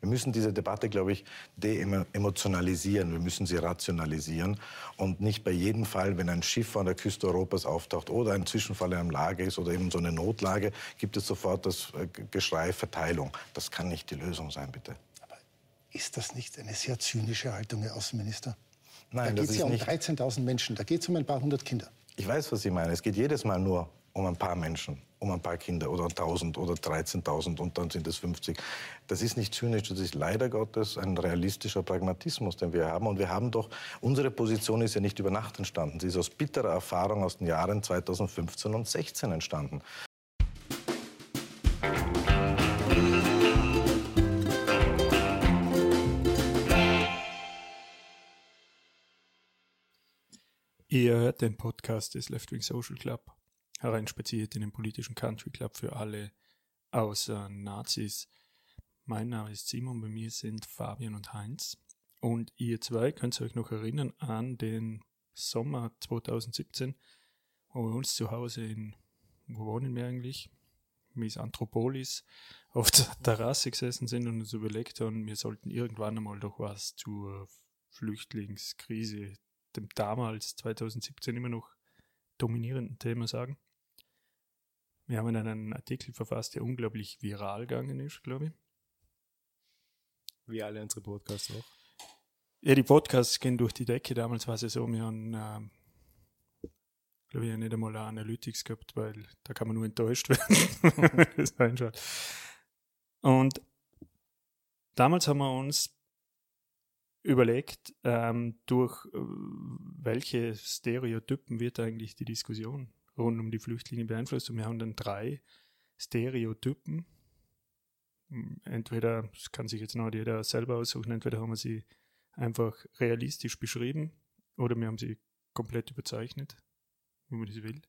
Wir müssen diese Debatte, glaube ich, de-emotionalisieren. Wir müssen sie rationalisieren und nicht bei jedem Fall, wenn ein Schiff an der Küste Europas auftaucht oder ein Zwischenfall in einem Lager ist oder eben so eine Notlage, gibt es sofort das äh, Geschrei Verteilung. Das kann nicht die Lösung sein, bitte. Aber ist das nicht eine sehr zynische Haltung, Herr Außenminister? Nein, da geht es ja um nicht. 13.000 Menschen, da geht es um ein paar hundert Kinder. Ich weiß, was Sie meinen. Es geht jedes Mal nur um ein paar Menschen, um ein paar Kinder oder 1000 oder 13.000 und dann sind es 50. Das ist nicht zynisch, das ist leider Gottes ein realistischer Pragmatismus, den wir haben. Und wir haben doch, unsere Position ist ja nicht über Nacht entstanden. Sie ist aus bitterer Erfahrung aus den Jahren 2015 und 2016 entstanden. Ihr hört den Podcast des Left Wing Social Club, hereinspaziert in den politischen Country Club für alle außer Nazis. Mein Name ist Simon, bei mir sind Fabian und Heinz. Und ihr zwei könnt euch noch erinnern an den Sommer 2017, wo wir uns zu Hause in, wo wohnen wir eigentlich? Miss Anthropolis auf der Terrasse gesessen sind und uns überlegt haben, wir sollten irgendwann einmal doch was zur Flüchtlingskrise dem damals 2017 immer noch dominierenden Thema sagen. Wir haben einen Artikel verfasst, der unglaublich viral gegangen ist, glaube ich. Wie alle unsere Podcasts auch. Ja, die Podcasts gehen durch die Decke. Damals war es ja so, wir haben, ähm, glaube ich, nicht einmal eine Analytics gehabt, weil da kann man nur enttäuscht werden, wenn man das reinschaut. Und damals haben wir uns überlegt, ähm, durch äh, welche Stereotypen wird eigentlich die Diskussion rund um die Flüchtlinge beeinflusst. Und wir haben dann drei Stereotypen. Entweder, das kann sich jetzt noch jeder selber aussuchen, entweder haben wir sie einfach realistisch beschrieben oder wir haben sie komplett überzeichnet, wie man das will.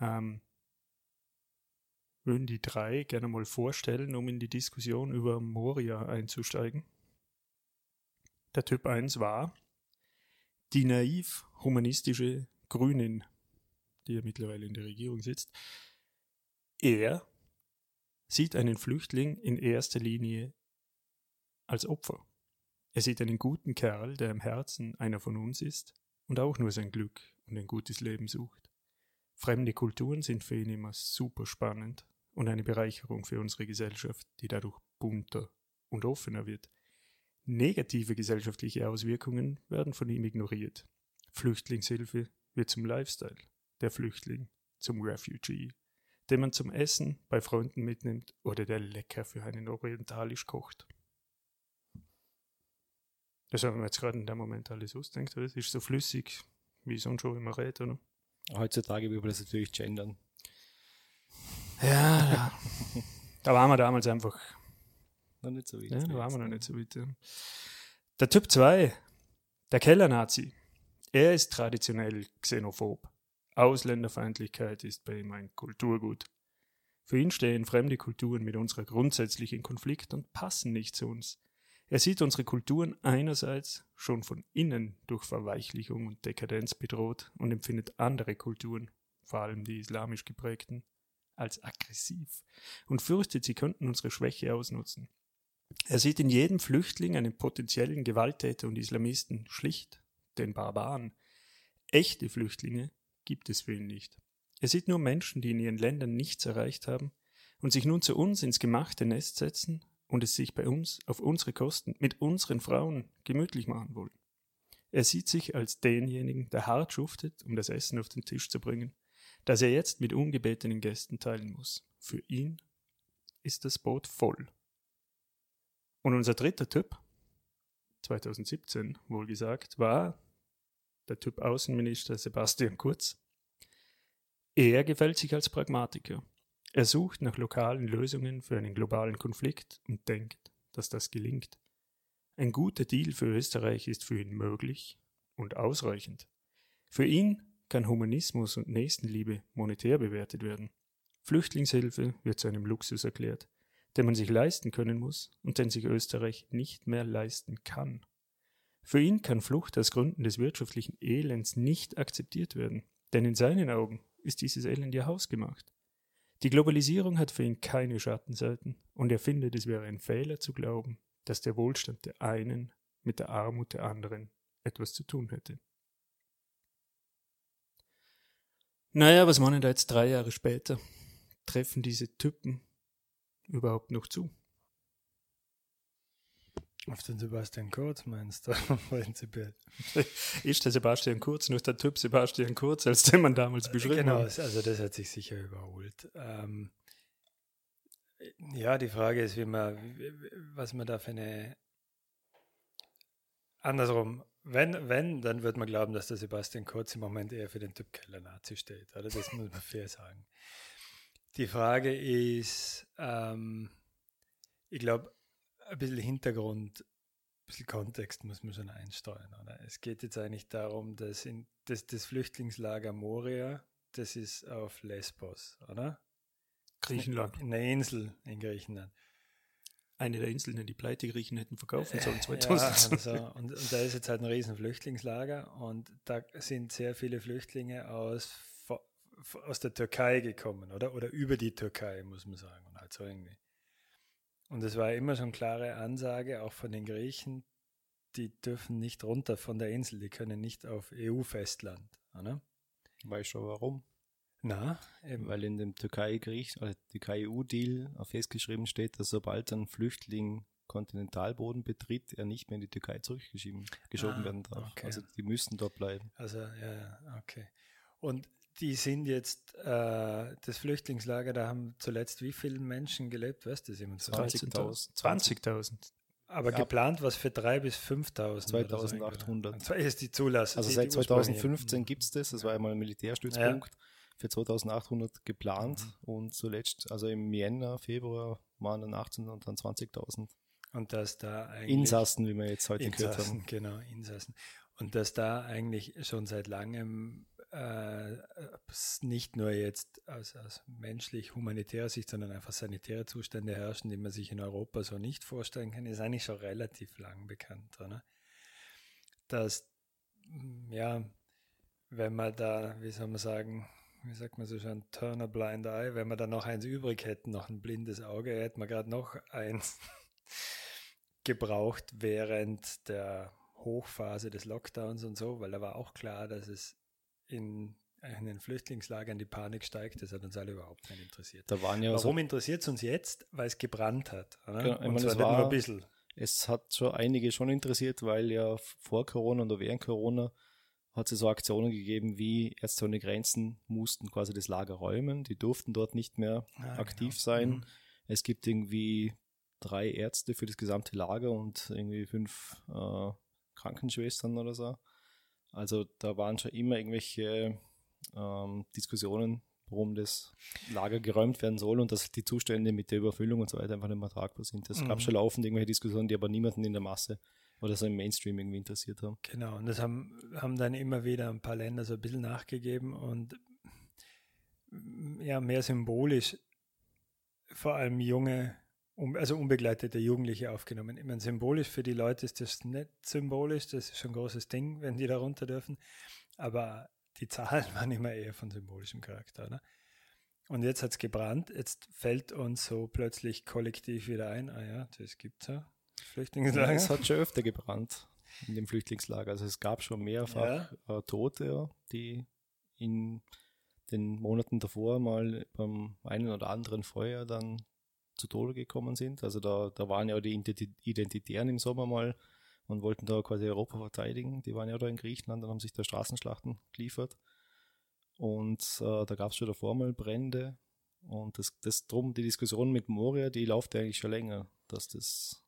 Ähm, würden die drei gerne mal vorstellen, um in die Diskussion über Moria einzusteigen. Der Typ 1 war die naiv humanistische Grünin, die ja mittlerweile in der Regierung sitzt. Er sieht einen Flüchtling in erster Linie als Opfer. Er sieht einen guten Kerl, der im Herzen einer von uns ist und auch nur sein Glück und ein gutes Leben sucht. Fremde Kulturen sind für ihn immer super spannend und eine Bereicherung für unsere Gesellschaft, die dadurch bunter und offener wird. Negative gesellschaftliche Auswirkungen werden von ihm ignoriert. Flüchtlingshilfe wird zum Lifestyle, der Flüchtling zum Refugee, den man zum Essen bei Freunden mitnimmt oder der lecker für einen orientalisch kocht. Das haben wir jetzt gerade in dem Moment alles ausdenkt, das ist so flüssig, wie sonst schon immer redet, oder? Heutzutage will man das natürlich gendern. Ja, ja. da waren wir damals einfach Noch nicht so weit. Ja, da waren wir noch nicht so weit. Ja. Der Typ 2, der Keller-Nazi. Er ist traditionell xenophob. Ausländerfeindlichkeit ist bei ihm ein Kulturgut. Für ihn stehen fremde Kulturen mit unserer grundsätzlich in Konflikt und passen nicht zu uns. Er sieht unsere Kulturen einerseits schon von innen durch Verweichlichung und Dekadenz bedroht und empfindet andere Kulturen, vor allem die islamisch geprägten, als aggressiv und fürchtet, sie könnten unsere Schwäche ausnutzen. Er sieht in jedem Flüchtling einen potenziellen Gewalttäter und Islamisten, schlicht den Barbaren. Echte Flüchtlinge gibt es für ihn nicht. Er sieht nur Menschen, die in ihren Ländern nichts erreicht haben und sich nun zu uns ins gemachte Nest setzen und es sich bei uns auf unsere Kosten mit unseren Frauen gemütlich machen wollen. Er sieht sich als denjenigen, der hart schuftet, um das Essen auf den Tisch zu bringen, das er jetzt mit ungebetenen Gästen teilen muss. Für ihn ist das Boot voll. Und unser dritter Typ, 2017 wohlgesagt, war der Typ Außenminister Sebastian Kurz. Er gefällt sich als Pragmatiker. Er sucht nach lokalen Lösungen für einen globalen Konflikt und denkt, dass das gelingt. Ein guter Deal für Österreich ist für ihn möglich und ausreichend. Für ihn kann Humanismus und Nächstenliebe monetär bewertet werden. Flüchtlingshilfe wird zu einem Luxus erklärt, den man sich leisten können muss und den sich Österreich nicht mehr leisten kann. Für ihn kann Flucht aus Gründen des wirtschaftlichen Elends nicht akzeptiert werden, denn in seinen Augen ist dieses Elend ja hausgemacht. Die Globalisierung hat für ihn keine Schattenseiten und er findet, es wäre ein Fehler zu glauben, dass der Wohlstand der einen mit der Armut der anderen etwas zu tun hätte. Naja, was meinen da jetzt drei Jahre später? Treffen diese Typen überhaupt noch zu? Auf den Sebastian Kurz meinst du, prinzipiell. Ist der Sebastian Kurz noch der Typ Sebastian Kurz, als den man damals beschrieben Genau, hat? also das hat sich sicher überholt. Ähm, ja, die Frage ist, wie man, was man da für eine andersrum, wenn, wenn, dann wird man glauben, dass der Sebastian Kurz im Moment eher für den Typ Keller-Nazi steht. Oder? Das muss man fair sagen. Die Frage ist, ähm, ich glaube, ein bisschen Hintergrund, ein bisschen Kontext muss man schon einsteuern. Oder? Es geht jetzt eigentlich darum, dass in, das, das Flüchtlingslager Moria, das ist auf Lesbos, oder? Griechenland. In der Insel in Griechenland. Eine der Inseln, die die pleite Griechen hätten verkaufen sollen Ja, 2000. also, und, und da ist jetzt halt ein riesen Flüchtlingslager und da sind sehr viele Flüchtlinge aus, aus der Türkei gekommen, oder? Oder über die Türkei, muss man sagen. Und halt so irgendwie. Und es war immer schon klare Ansage, auch von den Griechen, die dürfen nicht runter von der Insel, die können nicht auf EU-Festland, oder? Weißt du warum? Na, eben. Weil in dem Türkei-Griech, oder Türkei-EU-Deal festgeschrieben steht, dass sobald ein Flüchtling Kontinentalboden betritt, er nicht mehr in die Türkei zurückgeschoben geschoben Ah, werden darf. okay. Also die müssen dort bleiben. Also, ja, okay. Und die sind jetzt, äh, das Flüchtlingslager, da haben zuletzt wie viele Menschen gelebt? Weißt du das jemand? so? 20.000. 20.000. Aber Ja. geplant was für 3.000 bis 5.000. oder so 2800. irgendwie. Das ist die Zulassung. Also die- seit die ursprüngliche. 2015 gibt es das, das war einmal ein Militärstützpunkt für 2800 geplant und zuletzt, also im Jänner, Februar waren dann 18 und dann 20.000 Und dass da eigentlich. Insassen, wie wir jetzt heute gehört Insassen, haben. genau, Insassen. Und dass da eigentlich schon seit langem äh, nicht nur jetzt aus, aus menschlich-humanitärer Sicht, sondern einfach sanitäre Zustände herrschen, die man sich in Europa so nicht vorstellen kann, ist eigentlich schon relativ lang bekannt. Oder? Dass, mm, ja, wenn man da, wie soll man sagen, wie sagt man so schon, turn a blind eye, wenn wir da noch eins übrig hätten, noch ein blindes Auge, hätten wir gerade noch eins gebraucht während der Hochphase des Lockdowns und so, weil da war auch klar, dass es in, in den Flüchtlingslagern die Panik steigt. Das hat uns alle überhaupt nicht interessiert. Da waren ja Warum interessiert es uns jetzt? Weil es gebrannt hat. Oder? Genau, und meine, zwar es nicht nur war- ein bisschen. es hat schon einige schon interessiert, weil ja vor Corona oder während Corona hat es so Aktionen gegeben, wie Ärzte ohne Grenzen mussten quasi das Lager räumen. Die durften dort nicht mehr Ah, aktiv genau. sein. Mhm. Es gibt irgendwie drei Ärzte für das gesamte Lager und irgendwie fünf äh, Krankenschwestern oder so. Also da waren schon immer irgendwelche ähm, Diskussionen, warum das Lager geräumt werden soll und dass die Zustände mit der Überfüllung und so weiter einfach nicht mehr tragbar sind. Es Mhm. gab schon laufend irgendwelche Diskussionen, die aber niemanden in der Masse oder so im Mainstream irgendwie interessiert haben. Genau, und das haben, haben dann immer wieder ein paar Länder so ein bisschen nachgegeben und ja, mehr symbolisch vor allem junge, also unbegleitete Jugendliche aufgenommen. Ich meine, symbolisch für die Leute ist das nicht symbolisch, das ist schon ein großes Ding, wenn die da runter dürfen, aber die Zahlen waren immer eher von symbolischem Charakter. Oder? Und jetzt hat es gebrannt, jetzt fällt uns so plötzlich kollektiv wieder ein, ah ja, das gibt es ja, Flüchtlingslager. Es hat schon öfter gebrannt in dem Flüchtlingslager. Also es gab schon mehrfach äh, Tote, ja, die in den Monaten davor mal beim einen oder anderen Feuer dann zu Tode gekommen sind. Also da, da waren ja die Identi- Identitären im Sommer mal und wollten da quasi Europa verteidigen. Die waren ja da in Griechenland und haben sich da Straßenschlachten geliefert. Und äh, da gab es schon davor mal Brände. Und das, das drum, die Diskussion mit Moria, die läuft ja eigentlich schon länger, dass das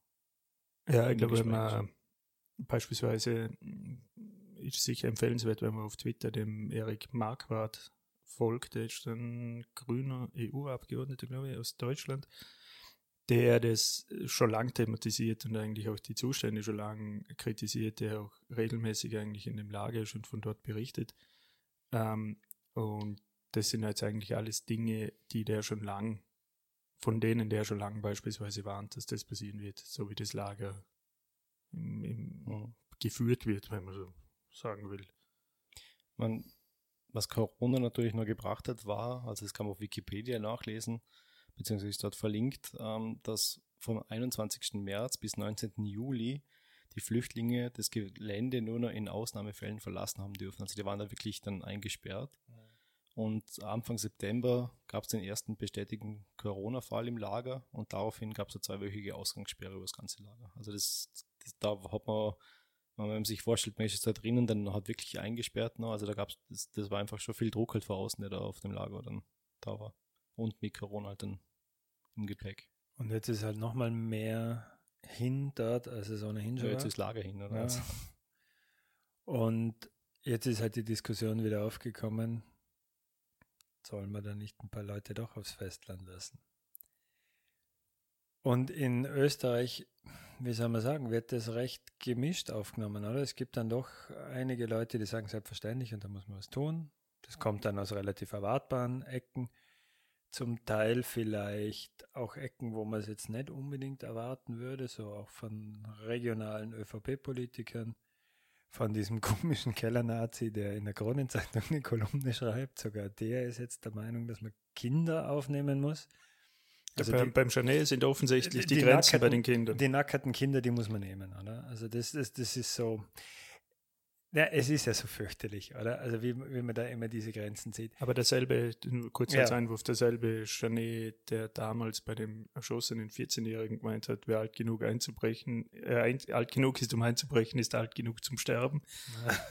Ja, ich glaube, wenn man beispielsweise ist sicher empfehlenswert, wenn man auf Twitter dem Erik Marquardt folgt, der ist ein grüner EU-Abgeordneter, glaube ich, aus Deutschland, der das schon lang thematisiert und eigentlich auch die Zustände schon lang kritisiert, der auch regelmäßig eigentlich in dem Lager ist und von dort berichtet. Ähm, und das sind jetzt eigentlich alles Dinge, die der schon lang, von denen der schon lang beispielsweise warnt, dass das passieren wird, so wie das Lager im, im, Mhm. geführt wird, wenn man so sagen will. man, was Corona natürlich noch gebracht hat, war, also das kann man auf Wikipedia nachlesen, beziehungsweise ist dort verlinkt, ähm, dass vom 21. März bis 19. Juli die Flüchtlinge das Gelände nur noch in Ausnahmefällen verlassen haben dürfen. Also die waren da wirklich dann eingesperrt. Und Anfang September gab es den ersten bestätigten Corona-Fall im Lager und daraufhin gab es eine zweiwöchige Ausgangssperre über das ganze Lager. Also das, das da hat man, wenn man sich vorstellt, man ist da drinnen, dann hat wirklich eingesperrt noch. Also da gab es, das, das, war einfach schon viel Druck halt von außen, der da auf dem Lager dann da war. Und mit Corona halt dann im Gepäck. Und jetzt ist halt nochmal mehr hin dort, als es ohnehin schon ja, Jetzt ist Lager hin, oder? Ja. Und jetzt ist halt die Diskussion wieder aufgekommen, sollen wir da nicht ein paar Leute doch aufs Festland lassen? Und in Österreich, wie soll man sagen, wird das recht gemischt aufgenommen, oder? Es gibt dann doch einige Leute, die sagen selbstverständlich und da muss man was tun. Das kommt dann aus relativ erwartbaren Ecken. Zum Teil vielleicht auch Ecken, wo man es jetzt nicht unbedingt erwarten würde, so auch von regionalen ÖVP-Politikern von diesem komischen Kellernazi, der in der Kronenzeitung eine Kolumne schreibt. Sogar der ist jetzt der Meinung, dass man Kinder aufnehmen muss. Also ja, die, beim Chanel sind offensichtlich die, die Grenzen bei den Kindern. Die nackerten Kinder, die muss man nehmen, oder? Also das, das, das ist so. Ja, es ist ja so fürchterlich, oder? Also wie, wie man da immer diese Grenzen sieht. Aber derselbe, kurz als ja. Einwurf, derselbe Janet, der damals bei dem erschossenen 14-Jährigen gemeint hat, wer alt genug einzubrechen, äh, ein, alt genug ist, um einzubrechen, ist alt genug zum Sterben. Ja.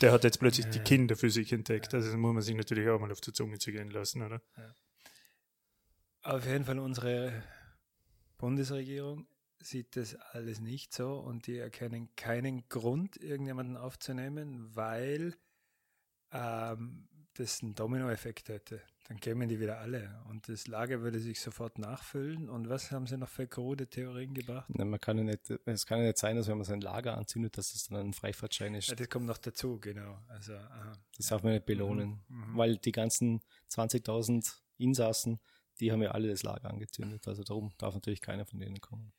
Der hat jetzt plötzlich ja. die Kinder für sich entdeckt. Also das muss man sich natürlich auch mal auf die Zunge zu gehen lassen, oder? Auf jeden Fall unsere Bundesregierung sieht das alles nicht so und die erkennen keinen Grund, irgendjemanden aufzunehmen, weil ähm, das einen Dominoeffekt hätte. Dann kämen die wieder alle und das Lager würde sich sofort nachfüllen. Und was haben sie noch für krude Theorien gebracht? Nein, man kann ja nicht, es kann ja nicht sein, dass wenn man sein Lager anzündet, dass das dann ein Freifahrtschein ist. Ja, das kommt noch dazu, genau. Also, aha, das ja. darf man nicht belohnen, mhm, mhm. weil die ganzen 20.000 Insassen, die haben ja alle das Lager angezündet. Also darum darf natürlich keiner von denen kommen.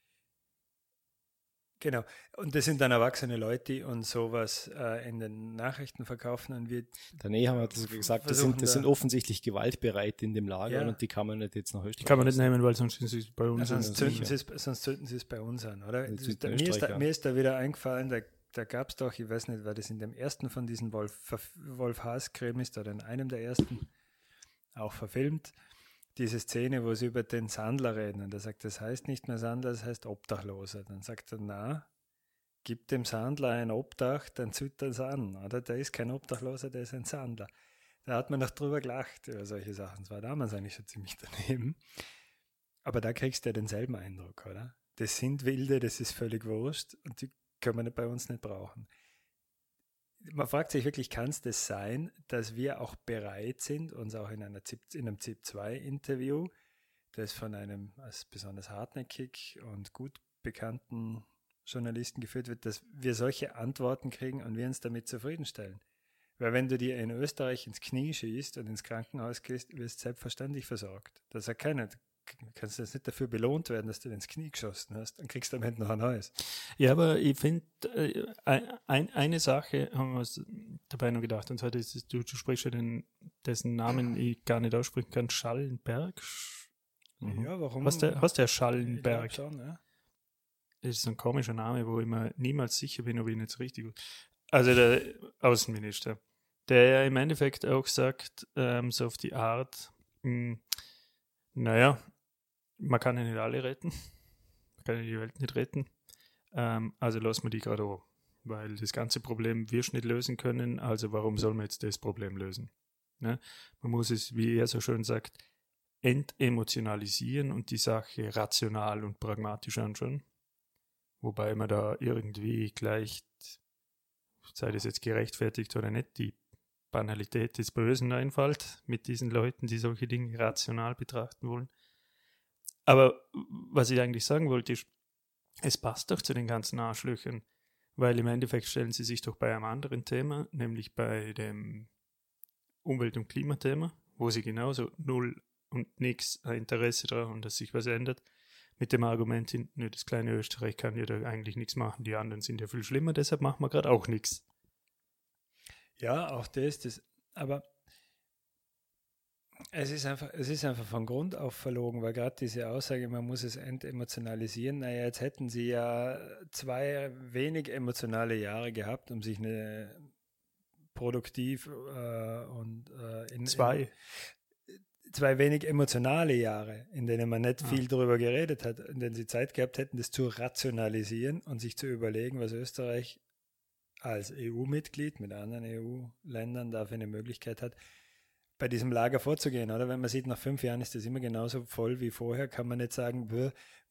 Genau. Und das sind dann erwachsene Leute und sowas äh, in den Nachrichten verkaufen. Und wir Daneben haben wir das gesagt, das sind, das sind offensichtlich gewaltbereit in dem Lager ja. und die kann man nicht jetzt nach Österreich. Die kann man nicht nehmen, weil sonst sind sie bei uns ja, sonst, zünden sie es, sonst zünden sie es bei uns an, oder? Da, mir, ist da, mir, ist da, wieder eingefallen, da, da gab es doch, ich weiß nicht, war das in dem ersten von diesen Wolf, Wolf Haas-Krimis oder in einem der ersten auch verfilmt diese Szene, wo sie über den Sandler reden und er sagt, das heißt nicht mehr Sandler, das heißt Obdachloser. Dann sagt er, na, gib dem Sandler ein Obdach, dann züt er es an. Oder der ist kein Obdachloser, der ist ein Sandler. Da hat man noch drüber gelacht über solche Sachen. Das war damals eigentlich schon ziemlich daneben. Aber da kriegst du ja denselben Eindruck, oder? Das sind Wilde, das ist völlig wurscht und die können wir bei uns nicht brauchen man fragt sich wirklich, kann es das sein, dass wir auch bereit sind, uns auch in, einer ZIP, in einem ZIP-2-Interview, das von einem als besonders hartnäckig und gut bekannten Journalisten geführt wird, dass wir solche Antworten kriegen und wir uns damit zufriedenstellen. Weil wenn du dir in Österreich ins Knie schießt und ins Krankenhaus gehst, wirst du selbstverständlich versorgt. Da sagt keiner, kannst du jetzt nicht dafür belohnt werden, dass du ins Knie geschossen hast, dann kriegst du am Ende noch ein neues. Ja, aber ich finde, äh, ein, eine Sache haben wir uns dabei noch gedacht, und zwar, ist, du, du sprichst ja den, dessen Namen ich gar nicht aussprechen kann, Schallenberg. Mhm. Ja, warum? Hast der, hast der Schallenberg? Schon, ja. Das ist ein komischer Name, wo ich mir niemals sicher bin, ob ich ihn jetzt richtig. Also der Außenminister, der ja im Endeffekt auch sagt, ähm, so auf die Art, mh, hm, naja, man kann ja nicht alle retten. Man kann ja die Welt nicht retten. Ähm, also lassen wir die gerade auch. Weil das ganze Problem wirst nicht lösen können, also warum soll man jetzt das Problem lösen? Ne? Man muss es, wie er so schön sagt, entemotionalisieren und die Sache rational und pragmatisch anschauen. Wobei man da irgendwie gleich, sei das jetzt gerechtfertigt oder nicht, die Banalität des Bösen einfällt mit diesen Leuten, die solche Dinge rational betrachten wollen. Aber was ich eigentlich sagen wollte, ist, es passt doch zu den ganzen Arschlöchern, weil im Endeffekt stellen sie sich doch bei einem anderen Thema, nämlich bei dem Umwelt- und Klimathema, wo sie genauso null und nichts Interesse daran haben, dass sich was ändert, mit dem Argument hin, das kleine Österreich kann ja da eigentlich nichts machen, die anderen sind ja viel schlimmer, deshalb machen wir gerade auch nichts. Ja, auch das, das aber Es ist, einfach, es ist einfach von Grund auf verlogen, weil gerade diese Aussage, man muss es entemotionalisieren, naja, jetzt hätten sie ja zwei wenig emotionale Jahre gehabt, um sich eine produktiv äh, und äh, in, zwei. In, zwei wenig emotionale Jahre, in denen man nicht ah. viel darüber geredet hat, in denen sie Zeit gehabt hätten, das zu rationalisieren und sich zu überlegen, was Österreich als EU-Mitglied mit anderen EU-Ländern dafür eine Möglichkeit hat, bei diesem Lager vorzugehen, oder? Wenn man sieht, nach fünf Jahren ist das immer genauso voll wie vorher, kann man nicht sagen,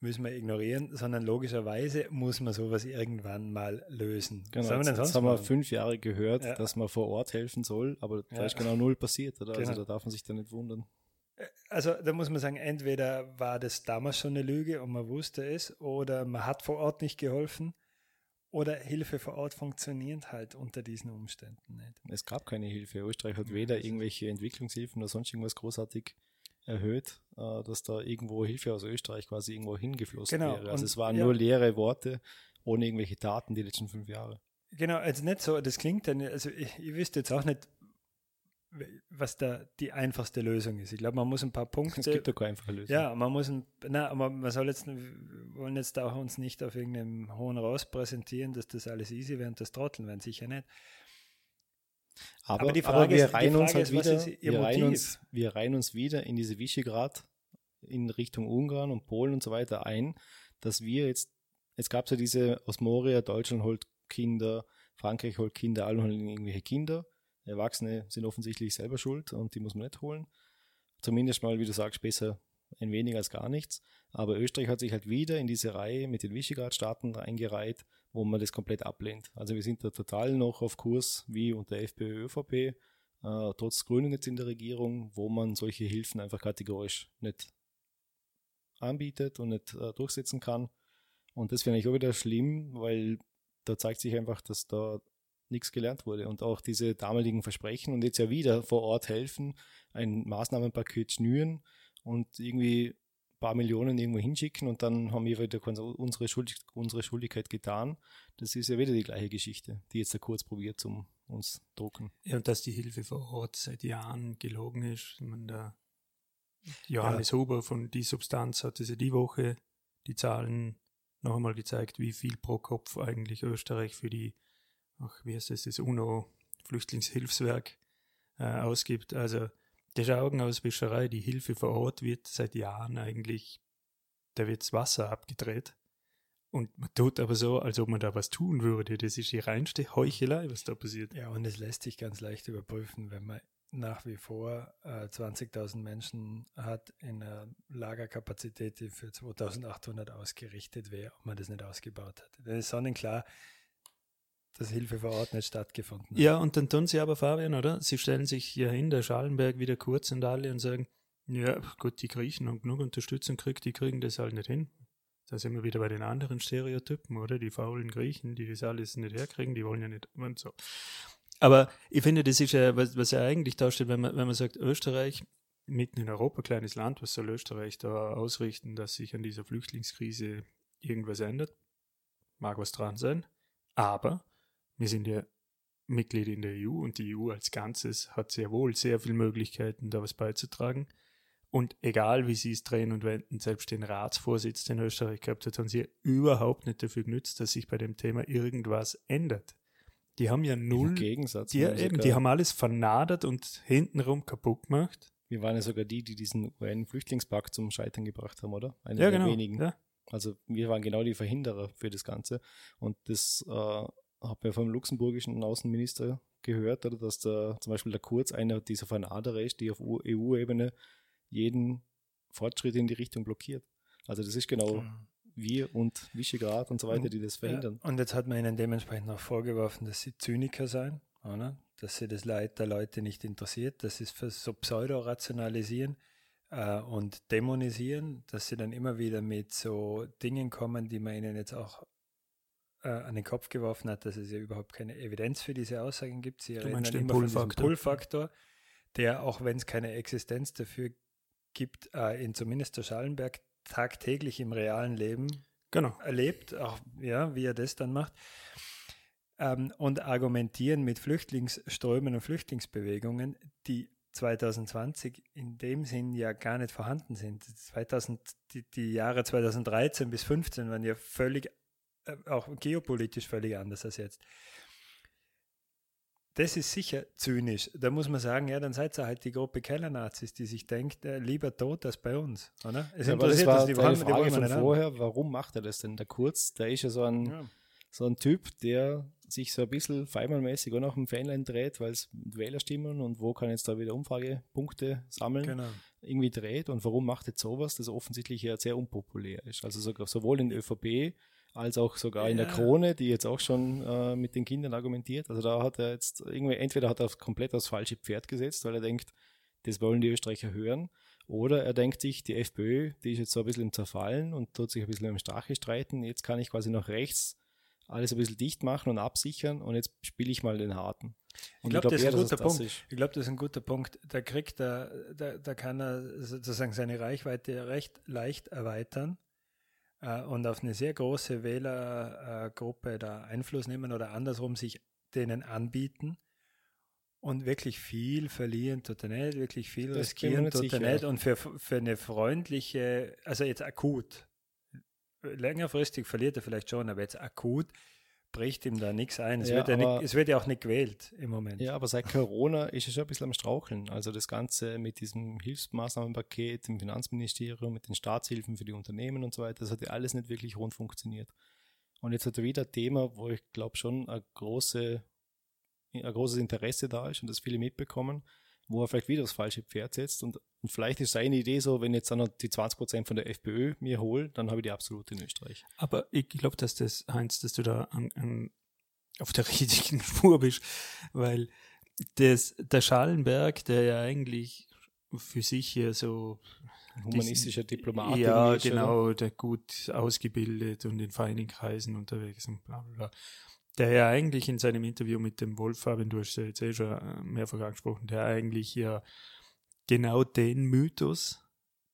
müssen wir ignorieren, sondern logischerweise muss man sowas irgendwann mal lösen. Genau, jetzt, jetzt haben wir fünf Jahre gehört, ja. dass man vor Ort helfen soll, aber da ja. ist genau null passiert, oder? Also genau. Also da darf man sich da nicht wundern. Äh, also da muss man sagen, entweder war das damals schon eine Lüge und man wusste es, oder man hat vor Ort nicht geholfen oder Hilfe vor Ort funktioniert halt unter diesen Umständen nicht. Es gab keine Hilfe. Österreich hat weder irgendwelche Entwicklungshilfen oder sonst irgendwas großartig erhöht, äh, dass da irgendwo Hilfe aus Österreich quasi irgendwo hingeflossen genau. wäre. Also es waren ja. nur leere Worte ohne irgendwelche Taten die letzten fünf Jahre. Genau, also nicht so, das klingt dann, also ich, ich wüsste jetzt auch nicht, was da die einfachste Lösung ist. Ich glaube, man muss ein paar Punkte. Es gibt doch keine einfache Lösung. Ja, man muss, ein, na, aber man soll jetzt, wir wollen jetzt auch uns nicht auf irgendeinem hohen Ross präsentieren, dass das alles easy wäre und das trotteln werden, sicher nicht. Aber, aber die Frage aber wir ist, reihen uns halt wieder, wir reihen uns, wir reihen uns wieder in diese Visegrad in Richtung Ungarn und Polen und so weiter ein, dass wir jetzt, es gab ja diese aus Moria, Deutschland holt Kinder, Frankreich holt Kinder, alle holen irgendwelche Kinder Erwachsene sind offensichtlich selber schuld und die muss man nicht holen. Zumindest mal, wie du sagst, besser ein wenig als gar nichts. Aber Österreich hat sich halt wieder in diese Reihe mit den Visegrad-Staaten eingereiht, wo man das komplett ablehnt. Also wir sind da total noch auf Kurs wie unter FPÖ, ÖVP, äh, trotz Grünen jetzt in der Regierung, wo man solche Hilfen einfach kategorisch nicht anbietet und nicht äh, durchsetzen kann. Und das finde ich auch wieder schlimm, weil da zeigt sich einfach, dass da nichts gelernt wurde. Und auch diese damaligen Versprechen und jetzt ja wieder vor Ort helfen, ein Maßnahmenpaket schnüren und irgendwie ein paar Millionen irgendwo hinschicken und dann haben wir wieder unsere, Schuldig unsere Schuldigkeit getan. Das ist ja wieder die gleiche Geschichte, die jetzt da kurz probiert, um uns drucken. Ja, und dass die Hilfe vor Ort seit Jahren gelogen ist. Ich meine, der Johannes ja. Huber von Die Substanz hat es ja die Woche die Zahlen noch einmal gezeigt, wie viel pro Kopf eigentlich Österreich für die ach, wie heißt das, das UNO-Flüchtlingshilfswerk äh, ausgibt. Also das ist Augenauswischerei. Die Hilfe vor Ort wird seit Jahren eigentlich, da wird das Wasser abgedreht. Und man tut aber so, als ob man da was tun würde. Das ist die reinste Heuchelei, was da passiert. Ja, und es lässt sich ganz leicht überprüfen, wenn man nach wie vor äh, 20.000 Menschen hat in einer Lagerkapazität, die für 2.800 ausgerichtet wäre, ob man das nicht ausgebaut hat. Das ist sonnenklar, dass Hilfe vor Ort nicht stattgefunden hat. Ja, und dann tun sie aber, Fabian, oder? Sie stellen sich hier hin, der Schallenberg wieder kurz und alle und sagen, ja, gut, die Griechen haben genug Unterstützung gekriegt, die kriegen das halt nicht hin. Da sind wir wieder bei den anderen Stereotypen, oder? Die faulen Griechen, die das alles nicht herkriegen, die wollen ja nicht und so. Aber ich finde, das ist ja, was, was ja eigentlich darstellt, wenn man, wenn man sagt, Österreich, mitten in Europa, kleines Land, was soll Österreich da ausrichten, dass sich an dieser Flüchtlingskrise irgendwas ändert? Mag was dran sein. Aber wir sind ja Mitglied in der EU und die EU als Ganzes hat sehr wohl sehr viele Möglichkeiten, da was beizutragen. Und egal wie sie es drehen und wenden, selbst den Ratsvorsitz, den Österreich gehabt hat, haben sie überhaupt nicht dafür genützt, dass sich bei dem Thema irgendwas ändert. Die haben ja null. Im Gegensatz. Die, eben, die haben alles vernadert und hintenrum kaputt gemacht. Wir waren ja sogar die, die diesen UN-Flüchtlingspakt zum Scheitern gebracht haben, oder? Eine ja, der genau. wenigen. Ja. Also wir waren genau die Verhinderer für das Ganze. Und das äh, habe ja vom luxemburgischen Außenminister gehört, oder, dass da zum Beispiel der Kurz einer dieser Vernaderer ist, die auf EU-Ebene jeden Fortschritt in die Richtung blockiert. Also das ist genau mhm. wir und Visegrad und so weiter, die das verhindern. Ja, und jetzt hat man ihnen dementsprechend auch vorgeworfen, dass sie Zyniker seien, oder? dass sie das Leid der Leute nicht interessiert, dass sie es so pseudo-rationalisieren äh, und dämonisieren, dass sie dann immer wieder mit so Dingen kommen, die man ihnen jetzt auch äh, an den Kopf geworfen hat, dass es ja überhaupt keine Evidenz für diese Aussagen gibt. Sie du meinst den Pull-Faktor. Pull-Faktor, der, auch wenn es keine Existenz dafür gibt, äh, in zumindest der Schallenberg tagtäglich im realen Leben genau. erlebt, auch ja, wie er das dann macht. Ähm, und argumentieren mit Flüchtlingsströmen und Flüchtlingsbewegungen, die 2020 in dem Sinn ja gar nicht vorhanden sind. 2000, die, die Jahre 2013 bis 2015 waren ja völlig, auch geopolitisch völlig anders als jetzt. Das ist sicher zynisch. Da muss man sagen, ja, dann seid ihr halt die Gruppe Kellernazis, die sich denkt, äh, lieber tot als bei uns, oder? Es ja, interessiert das war die, wollen, Frage die von vorher, warum macht er das denn? Der Kurz, der ist ja so ein, ja. so ein Typ, der sich so ein bisschen feimanmäßig auch noch im Fanline dreht, weil es Wählerstimmen und wo kann jetzt da wieder Umfragepunkte sammeln, genau. irgendwie dreht. Und warum macht jetzt sowas, das offensichtlich ja sehr unpopulär ist? Also sogar sowohl in der ÖVP als auch sogar in der Krone, die jetzt auch schon äh, mit den Kindern argumentiert. Also da hat er jetzt irgendwie, entweder hat er komplett aufs falsche Pferd gesetzt, weil er denkt, das wollen die Österreicher hören. Oder er denkt sich, die FPÖ, die ist jetzt so ein bisschen im Zerfallen und tut sich ein bisschen im Strache streiten. Jetzt kann ich quasi nach rechts alles ein bisschen dicht machen und absichern und jetzt spiele ich mal den harten. Und ich glaube, glaub, das, ist ein guter Punkt. Ich glaube, das ist ein guter Punkt. Da kriegt er, da, da kann er sozusagen seine Reichweite recht leicht erweitern äh, und auf eine sehr große Wählergruppe äh, da Einfluss nehmen oder andersrum sich denen anbieten und wirklich viel verlieren tut er nicht, wirklich viel das riskieren tut er nicht und für, für eine freundliche, also jetzt akut, längerfristig verliert er vielleicht schon, aber jetzt akut bricht ihm da nichts ein. Es, ja, wird ja nicht, es wird ja auch nicht gewählt im Moment. Ja, aber seit Corona ist er schon ein bisschen am Straucheln. Also das Ganze mit diesem Hilfsmaßnahmenpaket im Finanzministerium, mit den Staatshilfen für die Unternehmen und so weiter, das hat ja alles nicht wirklich rund funktioniert. Und jetzt hat er wieder ein Thema, wo ich glaube schon eine große, ein großes Interesse da ist und das viele mitbekommen wo er vielleicht wieder das falsche Pferd setzt. Und, und vielleicht ist seine Idee so, wenn jetzt dann noch die 20 Prozent von der FPÖ mir hole, dann habe ich die absolute in Österreich. Aber ich glaube, dass das, Heinz, dass du da an, an, auf der richtigen Spur bist, weil das, der Schallenberg, der ja eigentlich für sich hier so humanistischer Diplomat ja ist, genau der gut ausgebildet und in feinen Kreisen unterwegs und bla bla der ja eigentlich in seinem Interview mit dem Wolf, Fabian, du hast ja jetzt eh schon äh, mehrfach angesprochen, der eigentlich ja genau den Mythos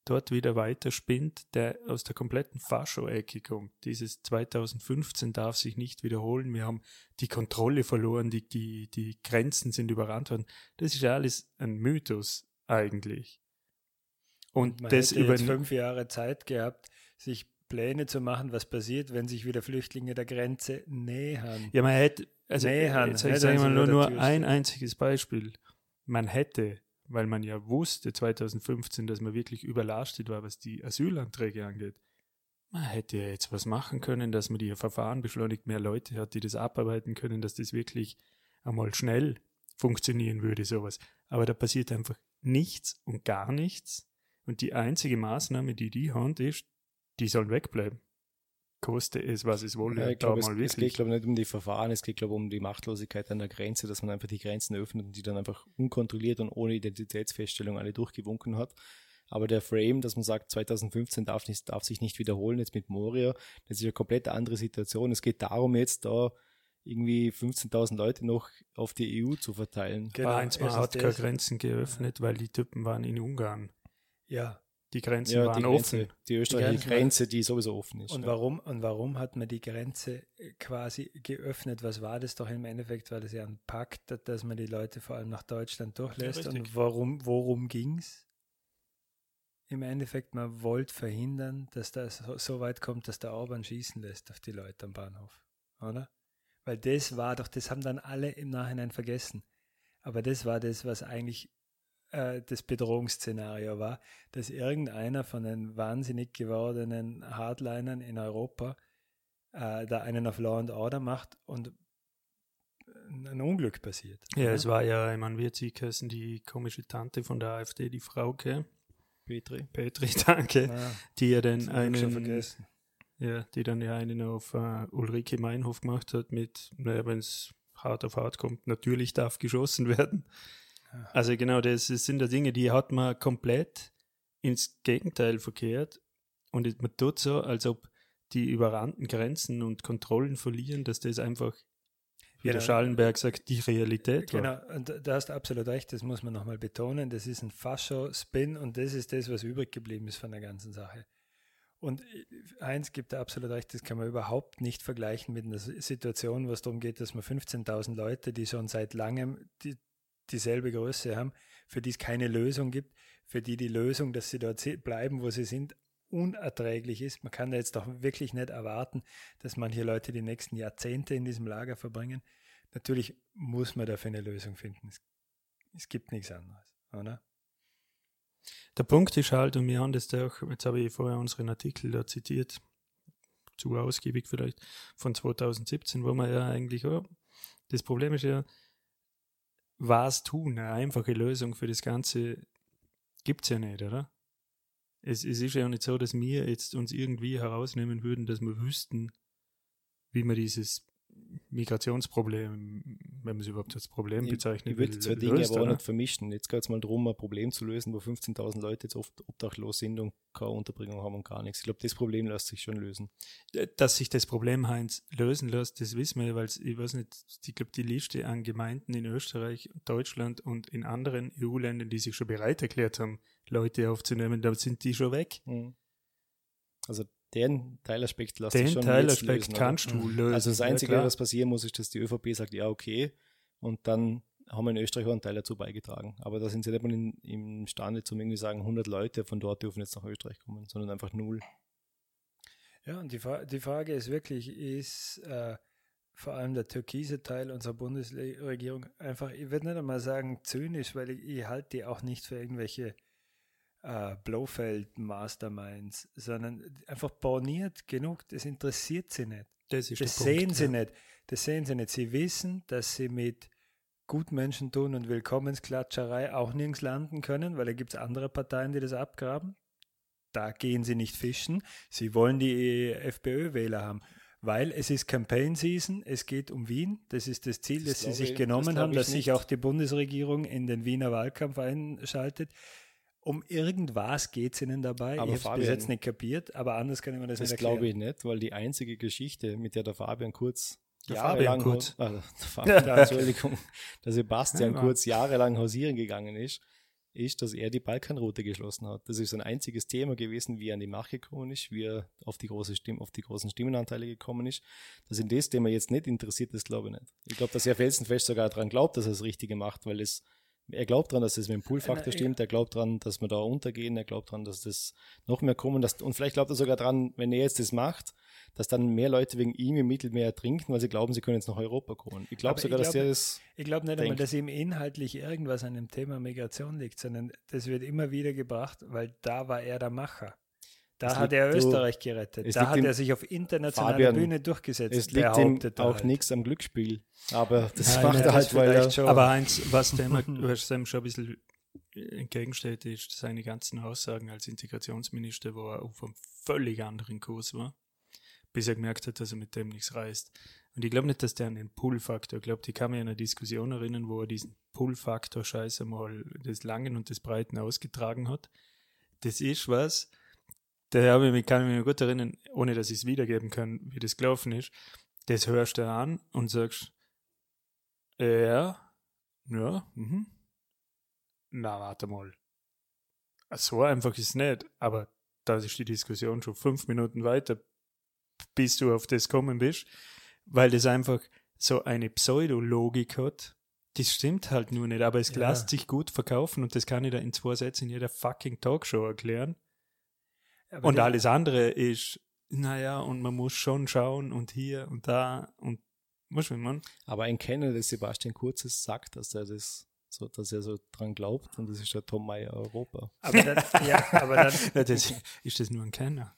dort wieder weiterspinnt, der aus der kompletten Fascho-Ecke kommt. Dieses 2015 darf sich nicht wiederholen. Wir haben die Kontrolle verloren, die, die, die Grenzen sind überrannt worden. Das ist ja alles ein Mythos eigentlich. Und Man das über fünf Jahre Zeit gehabt, sich Pläne zu machen, was passiert, wenn sich wieder Flüchtlinge der Grenze nähern. Ja, man hätte, also nähern, jetzt ich sage mal nur, nur ein einziges Beispiel. Man hätte, weil man ja wusste 2015, dass man wirklich überlastet war, was die Asylanträge angeht, man hätte ja jetzt was machen können, dass man die Verfahren beschleunigt, mehr Leute hat, die das abarbeiten können, dass das wirklich einmal schnell funktionieren würde, sowas. Aber da passiert einfach nichts und gar nichts. Und die einzige Maßnahme, die die haben, ist, die sollen wegbleiben. Koste es, was es wolle. Ja, ich glaube, es, es, geht, glaube nicht um die Verfahren, es geht, glaube um die Machtlosigkeit an der Grenze, dass man einfach die Grenzen öffnet und die dann einfach unkontrolliert und ohne Identitätsfeststellung alle durchgewunken hat. Aber der Frame, dass man sagt, 2015 darf, nicht, darf sich nicht wiederholen, jetzt mit Moria, das ist eine komplett andere Situation. Es geht darum, jetzt da irgendwie 15.000 Leute noch auf die EU zu verteilen. Genau, eins mal hat keine Grenzen geöffnet, weil die Typen waren in Ungarn. Ja, die Grenzen ja, waren die Grenze, offen. Die österreichische Grenze, die sowieso offen ist. Und, ja. warum, und warum hat man die Grenze äh, quasi geöffnet? Was war das doch im Endeffekt? War das ja ein Pakt, dass man die Leute vor allem nach Deutschland durchlässt? Ja, und warum, worum ging es? Im Endeffekt, man wollte verhindern, dass das so weit kommt, dass der Orban schießen lässt auf die Leute am Bahnhof. Oder? Weil das war doch, das haben dann alle im Nachhinein vergessen. Aber das war das, was eigentlich äh, das Bedrohungsszenario war, dass irgendeiner von den wahnsinnig gewordenen Hardlinern in Europa äh, da einen auf Law and Order macht und ein Unglück passiert. Ja, ja, es war ja, ich meine, wie sie heißen, die komische Tante von der AfD, die Frauke. Petri. Petri, danke. Ja, die ja dann einen. Ja, die dann ja einen auf uh, Ulrike Meinhof gemacht hat mit, naja, wenn es hart auf hart kommt, natürlich darf geschossen werden. Also genau, das sind da Dinge, die hat man komplett ins Gegenteil verkehrt und man tut so, als ob die überrannten Grenzen und Kontrollen verlieren, dass das einfach, wie genau. der Schallenberg sagt, die Realität war. Genau, und da hast du absolut recht, das muss man nochmal betonen. Das ist ein Fascho-Spin und das ist das, was übrig geblieben ist von der ganzen Sache. Und eins gibt da absolut recht, das kann man überhaupt nicht vergleichen mit einer Situation, wo es darum geht, dass man 15.000 Leute, die schon seit langem die, dieselbe Größe haben, für die es keine Lösung gibt, für die die Lösung, dass sie dort bleiben, wo sie sind, unerträglich ist. Man kann da jetzt doch wirklich nicht erwarten, dass manche Leute die nächsten Jahrzehnte in diesem Lager verbringen. Natürlich muss man dafür eine Lösung finden. Es, es gibt nichts anderes, oder? Der Punkt ist halt, und wir haben das da auch, jetzt habe ich vorher unseren Artikel da zitiert, zu ausgiebig vielleicht, von 2017, wo man ja eigentlich, oh, das Problem ist ja, was tun, eine einfache Lösung für das Ganze gibt es ja nicht, oder? Es, es ist ja auch nicht so, dass wir jetzt uns irgendwie herausnehmen würden, dass wir wüssten, wie man dieses Migrationsproblem, wenn man es überhaupt als Problem bezeichnet. Ich würde zwei Dinge aber auch nicht vermischen. Jetzt geht es mal darum, ein Problem zu lösen, wo 15.000 Leute jetzt oft obdachlos sind und keine Unterbringung haben und gar nichts. Ich glaube, das Problem lässt sich schon lösen. Dass sich das Problem, Heinz, lösen lässt, das wissen wir, weil ich weiß nicht, ich glaube, die Liste an Gemeinden in Österreich, Deutschland und in anderen EU-Ländern, die sich schon bereit erklärt haben, Leute aufzunehmen, da sind die schon weg. Mhm. Also den Teilaspekt lässt sich schon Teilaspekt lösen, kannst du mhm. lösen. Also das Einzige, ja, was passieren muss, ist, dass die ÖVP sagt, ja, okay, und dann haben wir in Österreich auch einen Teil dazu beigetragen. Aber da sind sie nicht mal in, imstande zum irgendwie sagen, 100 Leute von dort dürfen jetzt nach Österreich kommen, sondern einfach null. Ja, und die, Fra die Frage ist wirklich, ist äh, vor allem der türkise Teil unserer Bundesregierung einfach, ich würde nicht einmal sagen zynisch, weil ich, ich halte die auch nicht für irgendwelche äh, Blofeld-Masterminds, sondern einfach borniert genug. Das interessiert sie nicht. Das, das sehen Punkt, sie ja. nicht. Das sehen sie nicht. Sie wissen, dass sie mit Gutmenschen tun und Willkommensklatscherei auch nirgends landen können, weil da gibt es andere Parteien, die das abgraben. Da gehen sie nicht fischen. Sie wollen die FPÖ-Wähler haben weil es ist Campaign Season, es geht um Wien. Das ist das Ziel, das, das sie sich genommen das haben, dass nicht. sich auch die Bundesregierung in den Wiener Wahlkampf einschaltet um irgendwas geht es ihnen dabei. Aber ich habe bis jetzt nicht kapiert, aber anders kann ich mir das, das nicht erklären. Das glaube ich nicht, weil die einzige Geschichte, mit der der Fabian Kurz der jahrelang, Fabian Kurz. Also, der Fabian, Entschuldigung, der Sebastian ja, Kurz jahrelang hausieren gegangen ist, ist, dass er die Balkanroute geschlossen hat. Das ist sein einziges Thema gewesen, wie er an die Macht gekommen ist, wie er auf die, große Stimme, auf die großen Stimmenanteile gekommen ist. Dass ihn das Thema jetzt nicht interessiert, das glaube ich nicht. Ich glaube, dass er felsenfest sogar daran glaubt, dass er das Richtige macht, weil es er glaubt daran, dass es mit dem Pool-Faktor stimmt, er glaubt daran, dass wir da untergehen, er glaubt daran, dass das noch mehr kommen dass, und vielleicht glaubt er sogar daran, wenn er jetzt das macht, dass dann mehr Leute wegen ihm im Mittelmeer ertrinken, weil sie glauben, sie können jetzt nach Europa kommen. Ich glaube sogar, ich glaub, dass er das. Ich glaube nicht einmal, dass ihm inhaltlich irgendwas an dem Thema Migration liegt, sondern das wird immer wieder gebracht, weil da war er der Macher. Da es hat er Österreich du, gerettet. Da hat er sich auf internationaler Fabian, Bühne durchgesetzt. Es liegt ihm auch halt. nichts am Glücksspiel. Aber das Nein, macht er halt, weil er schon. Aber eins, was dem, was dem schon ein bisschen entgegensteht, ist seine ganzen Aussagen als Integrationsminister, wo er auf einem völlig anderen Kurs war, bis er gemerkt hat, dass er mit dem nichts reißt. Und ich glaube nicht, dass der einen Pull-Faktor, ich glaube, die kann mir in einer Diskussion erinnern, wo er diesen Pull-Faktor scheiße mal des Langen und des Breiten ausgetragen hat. Das ist was, da habe ich mich, kann ich mich gut erinnern, ohne dass ich es wiedergeben kann, wie das gelaufen ist. Das hörst du an und sagst, ja, ja, mhm. Na, warte mal. So einfach ist es nicht, aber da ist die Diskussion schon fünf Minuten weiter, bis du auf das kommen bist, weil das einfach so eine Pseudologik hat. Das stimmt halt nur nicht, aber es ja. lässt sich gut verkaufen und das kann ich da in zwei Sätzen in jeder fucking Talkshow erklären. Aber und alles andere ist, naja, und man muss schon schauen und hier und da und muss man. Aber ein Kenner des Sebastian Kurzes sagt, dass er das so, dass er so dran glaubt und das ist der Tom Meyer Europa. Aber dann, ja, aber dann ja, das, ist das nur ein Kenner.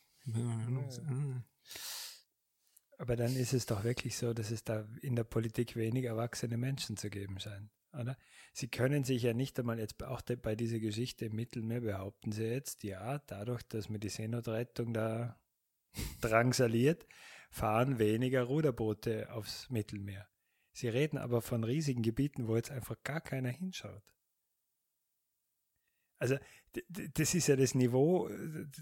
Aber dann ist es doch wirklich so, dass es da in der Politik wenig erwachsene Menschen zu geben scheint. Oder? Sie können sich ja nicht einmal jetzt auch bei dieser Geschichte im Mittelmeer behaupten Sie jetzt, ja, dadurch, dass man die Seenotrettung da drangsaliert, fahren weniger Ruderboote aufs Mittelmeer. Sie reden aber von riesigen Gebieten, wo jetzt einfach gar keiner hinschaut. Also das ist ja das Niveau,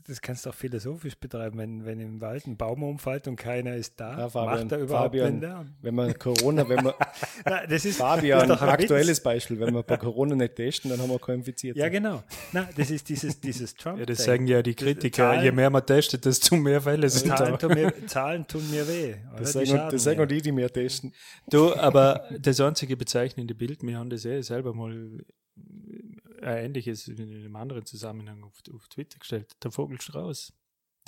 das kannst du auch philosophisch betreiben, wenn, wenn im Wald ein Baum umfällt und keiner ist da, ja, Fabian, macht er überhaupt Fabian, Lärm. Wenn man Corona, wenn man Nein, das ist, Fabian, das ist aktuelles Witz. Beispiel, wenn wir bei Corona nicht testen, dann haben wir keinen Infizierten. Ja, genau. Nein, das ist dieses, dieses Trump. Ja, das sagen ja die Kritiker, Zahlen, je mehr man testet, desto mehr Fälle sind Zahlen, tun mir, Zahlen tun mir weh. Das sagen, das sagen die, die mehr testen. Du, aber das einzige bezeichnende Bild, wir haben das eh selber mal ein ähnliches in einem anderen Zusammenhang auf, auf Twitter gestellt. Der Vogelstrauß.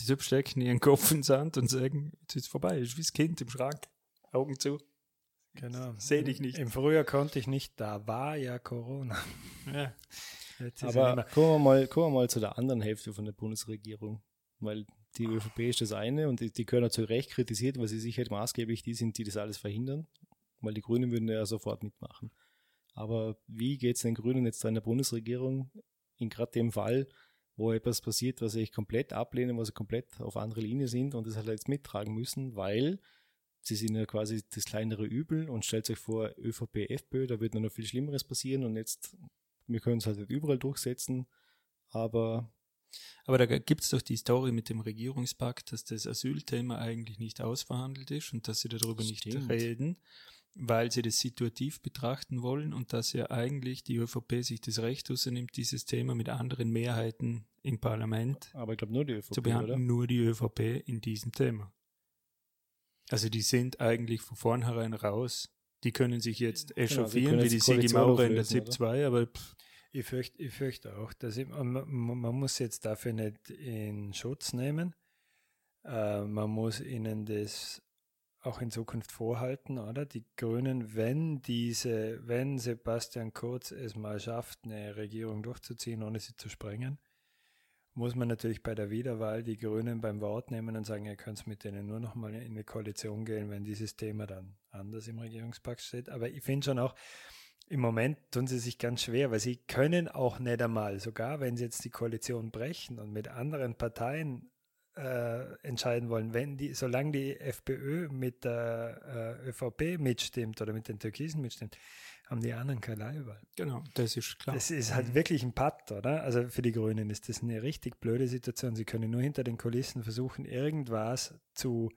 Die Typ stecken ihren Kopf in den Sand und sagen, jetzt ist es vorbei. Das ist wie das Kind im Schrank. Augen zu. Genau. Seh dich nicht. Im Frühjahr konnte ich nicht, da war ja Corona. Ja. Jetzt ist Aber er nicht kommen wir, mal, kommen wir mal zu der anderen Hälfte von der Bundesregierung. Weil die ÖVP ist das eine und die, die können zu Recht kritisiert, weil sie sicher halt maßgeblich die sind, die das alles verhindern. Weil die Grünen würden ja sofort mitmachen. Aber wie geht es den Grünen jetzt da in der Bundesregierung in gerade dem Fall, wo etwas passiert, was ich komplett ablehne, wo sie komplett auf andere Linie sind und das halt jetzt mittragen müssen, weil sie sind ja quasi das kleinere Übel und stellt euch vor, ÖVP, FPÖ, da wird noch viel Schlimmeres passieren und jetzt, wir können es halt nicht überall durchsetzen, aber Aber da gibt es doch die Story mit dem Regierungspakt, dass das Asylthema eigentlich nicht ausverhandelt ist und dass sie darüber nicht Stimmt. reden, weil sie das situativ betrachten wollen und dass ja eigentlich die ÖVP sich das Recht nimmt, dieses Thema mit anderen Mehrheiten im Parlament aber ich glaube nur die ÖVP, zu oder? behandeln, nur die ÖVP in diesem Thema. Also die sind eigentlich von vornherein raus. Die können sich jetzt echauffieren, können wie jetzt die Sigi Maurer in der ZIP 2, aber pff, Ich fürchte, ich fürchte auch, dass ich, man, man man muss jetzt dafür nicht in Schutz nehmen. Äh, man muss ihnen das auch in Zukunft vorhalten, oder? Die Grünen, wenn diese, wenn Sebastian Kurz es mal schafft, eine Regierung durchzuziehen, ohne sie zu sprengen, muss man natürlich bei der Wiederwahl die Grünen beim Wort nehmen und sagen, ihr könnt mit denen nur noch mal in eine Koalition gehen, wenn dieses Thema dann anders im Regierungspakt steht. Aber ich finde schon auch, im Moment tun sie sich ganz schwer, weil sie können auch nicht einmal, sogar wenn sie jetzt die Koalition brechen und mit anderen Parteien äh, entscheiden wollen, wenn die, solange die FPÖ mit der äh, ÖVP mitstimmt oder mit den Türkisen mitstimmt, haben die anderen keine Leihwahl. genau, das ist klar. Das ist halt wirklich ein Patt, oder? Also für die Grünen ist das eine richtig blöde Situation. Sie können nur hinter den Kulissen versuchen, irgendwas zu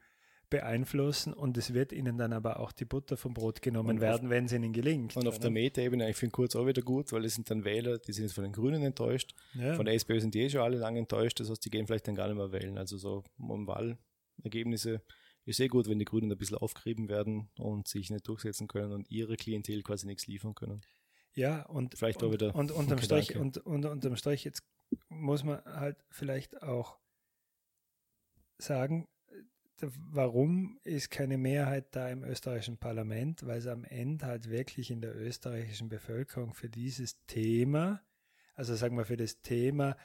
beeinflussen und es wird ihnen dann aber auch die Butter vom Brot genommen Und auf- werden, wenn es ihnen gelingt. Und auf oder? der Meta-Ebene, ich finde Kurz auch wieder gut, weil es sind dann Wähler, die sind jetzt von den Grünen enttäuscht. ja. Von der SPÖ sind die eh schon alle lange enttäuscht, das heißt, die gehen vielleicht dann gar nicht mehr wählen. Also so um Wahlergebnisse ist eh gut, wenn die Grünen ein bisschen aufgerieben werden und sich nicht durchsetzen können und ihre Klientel quasi nichts liefern können. Ja, und, Vielleicht auch und, wieder und ein unterm Strich, und, und unterm Strich, jetzt muss man halt vielleicht auch sagen, warum ist keine Mehrheit da im österreichischen Parlament? Weil es am Ende halt wirklich in der österreichischen Bevölkerung für dieses Thema, also sagen wir für das Thema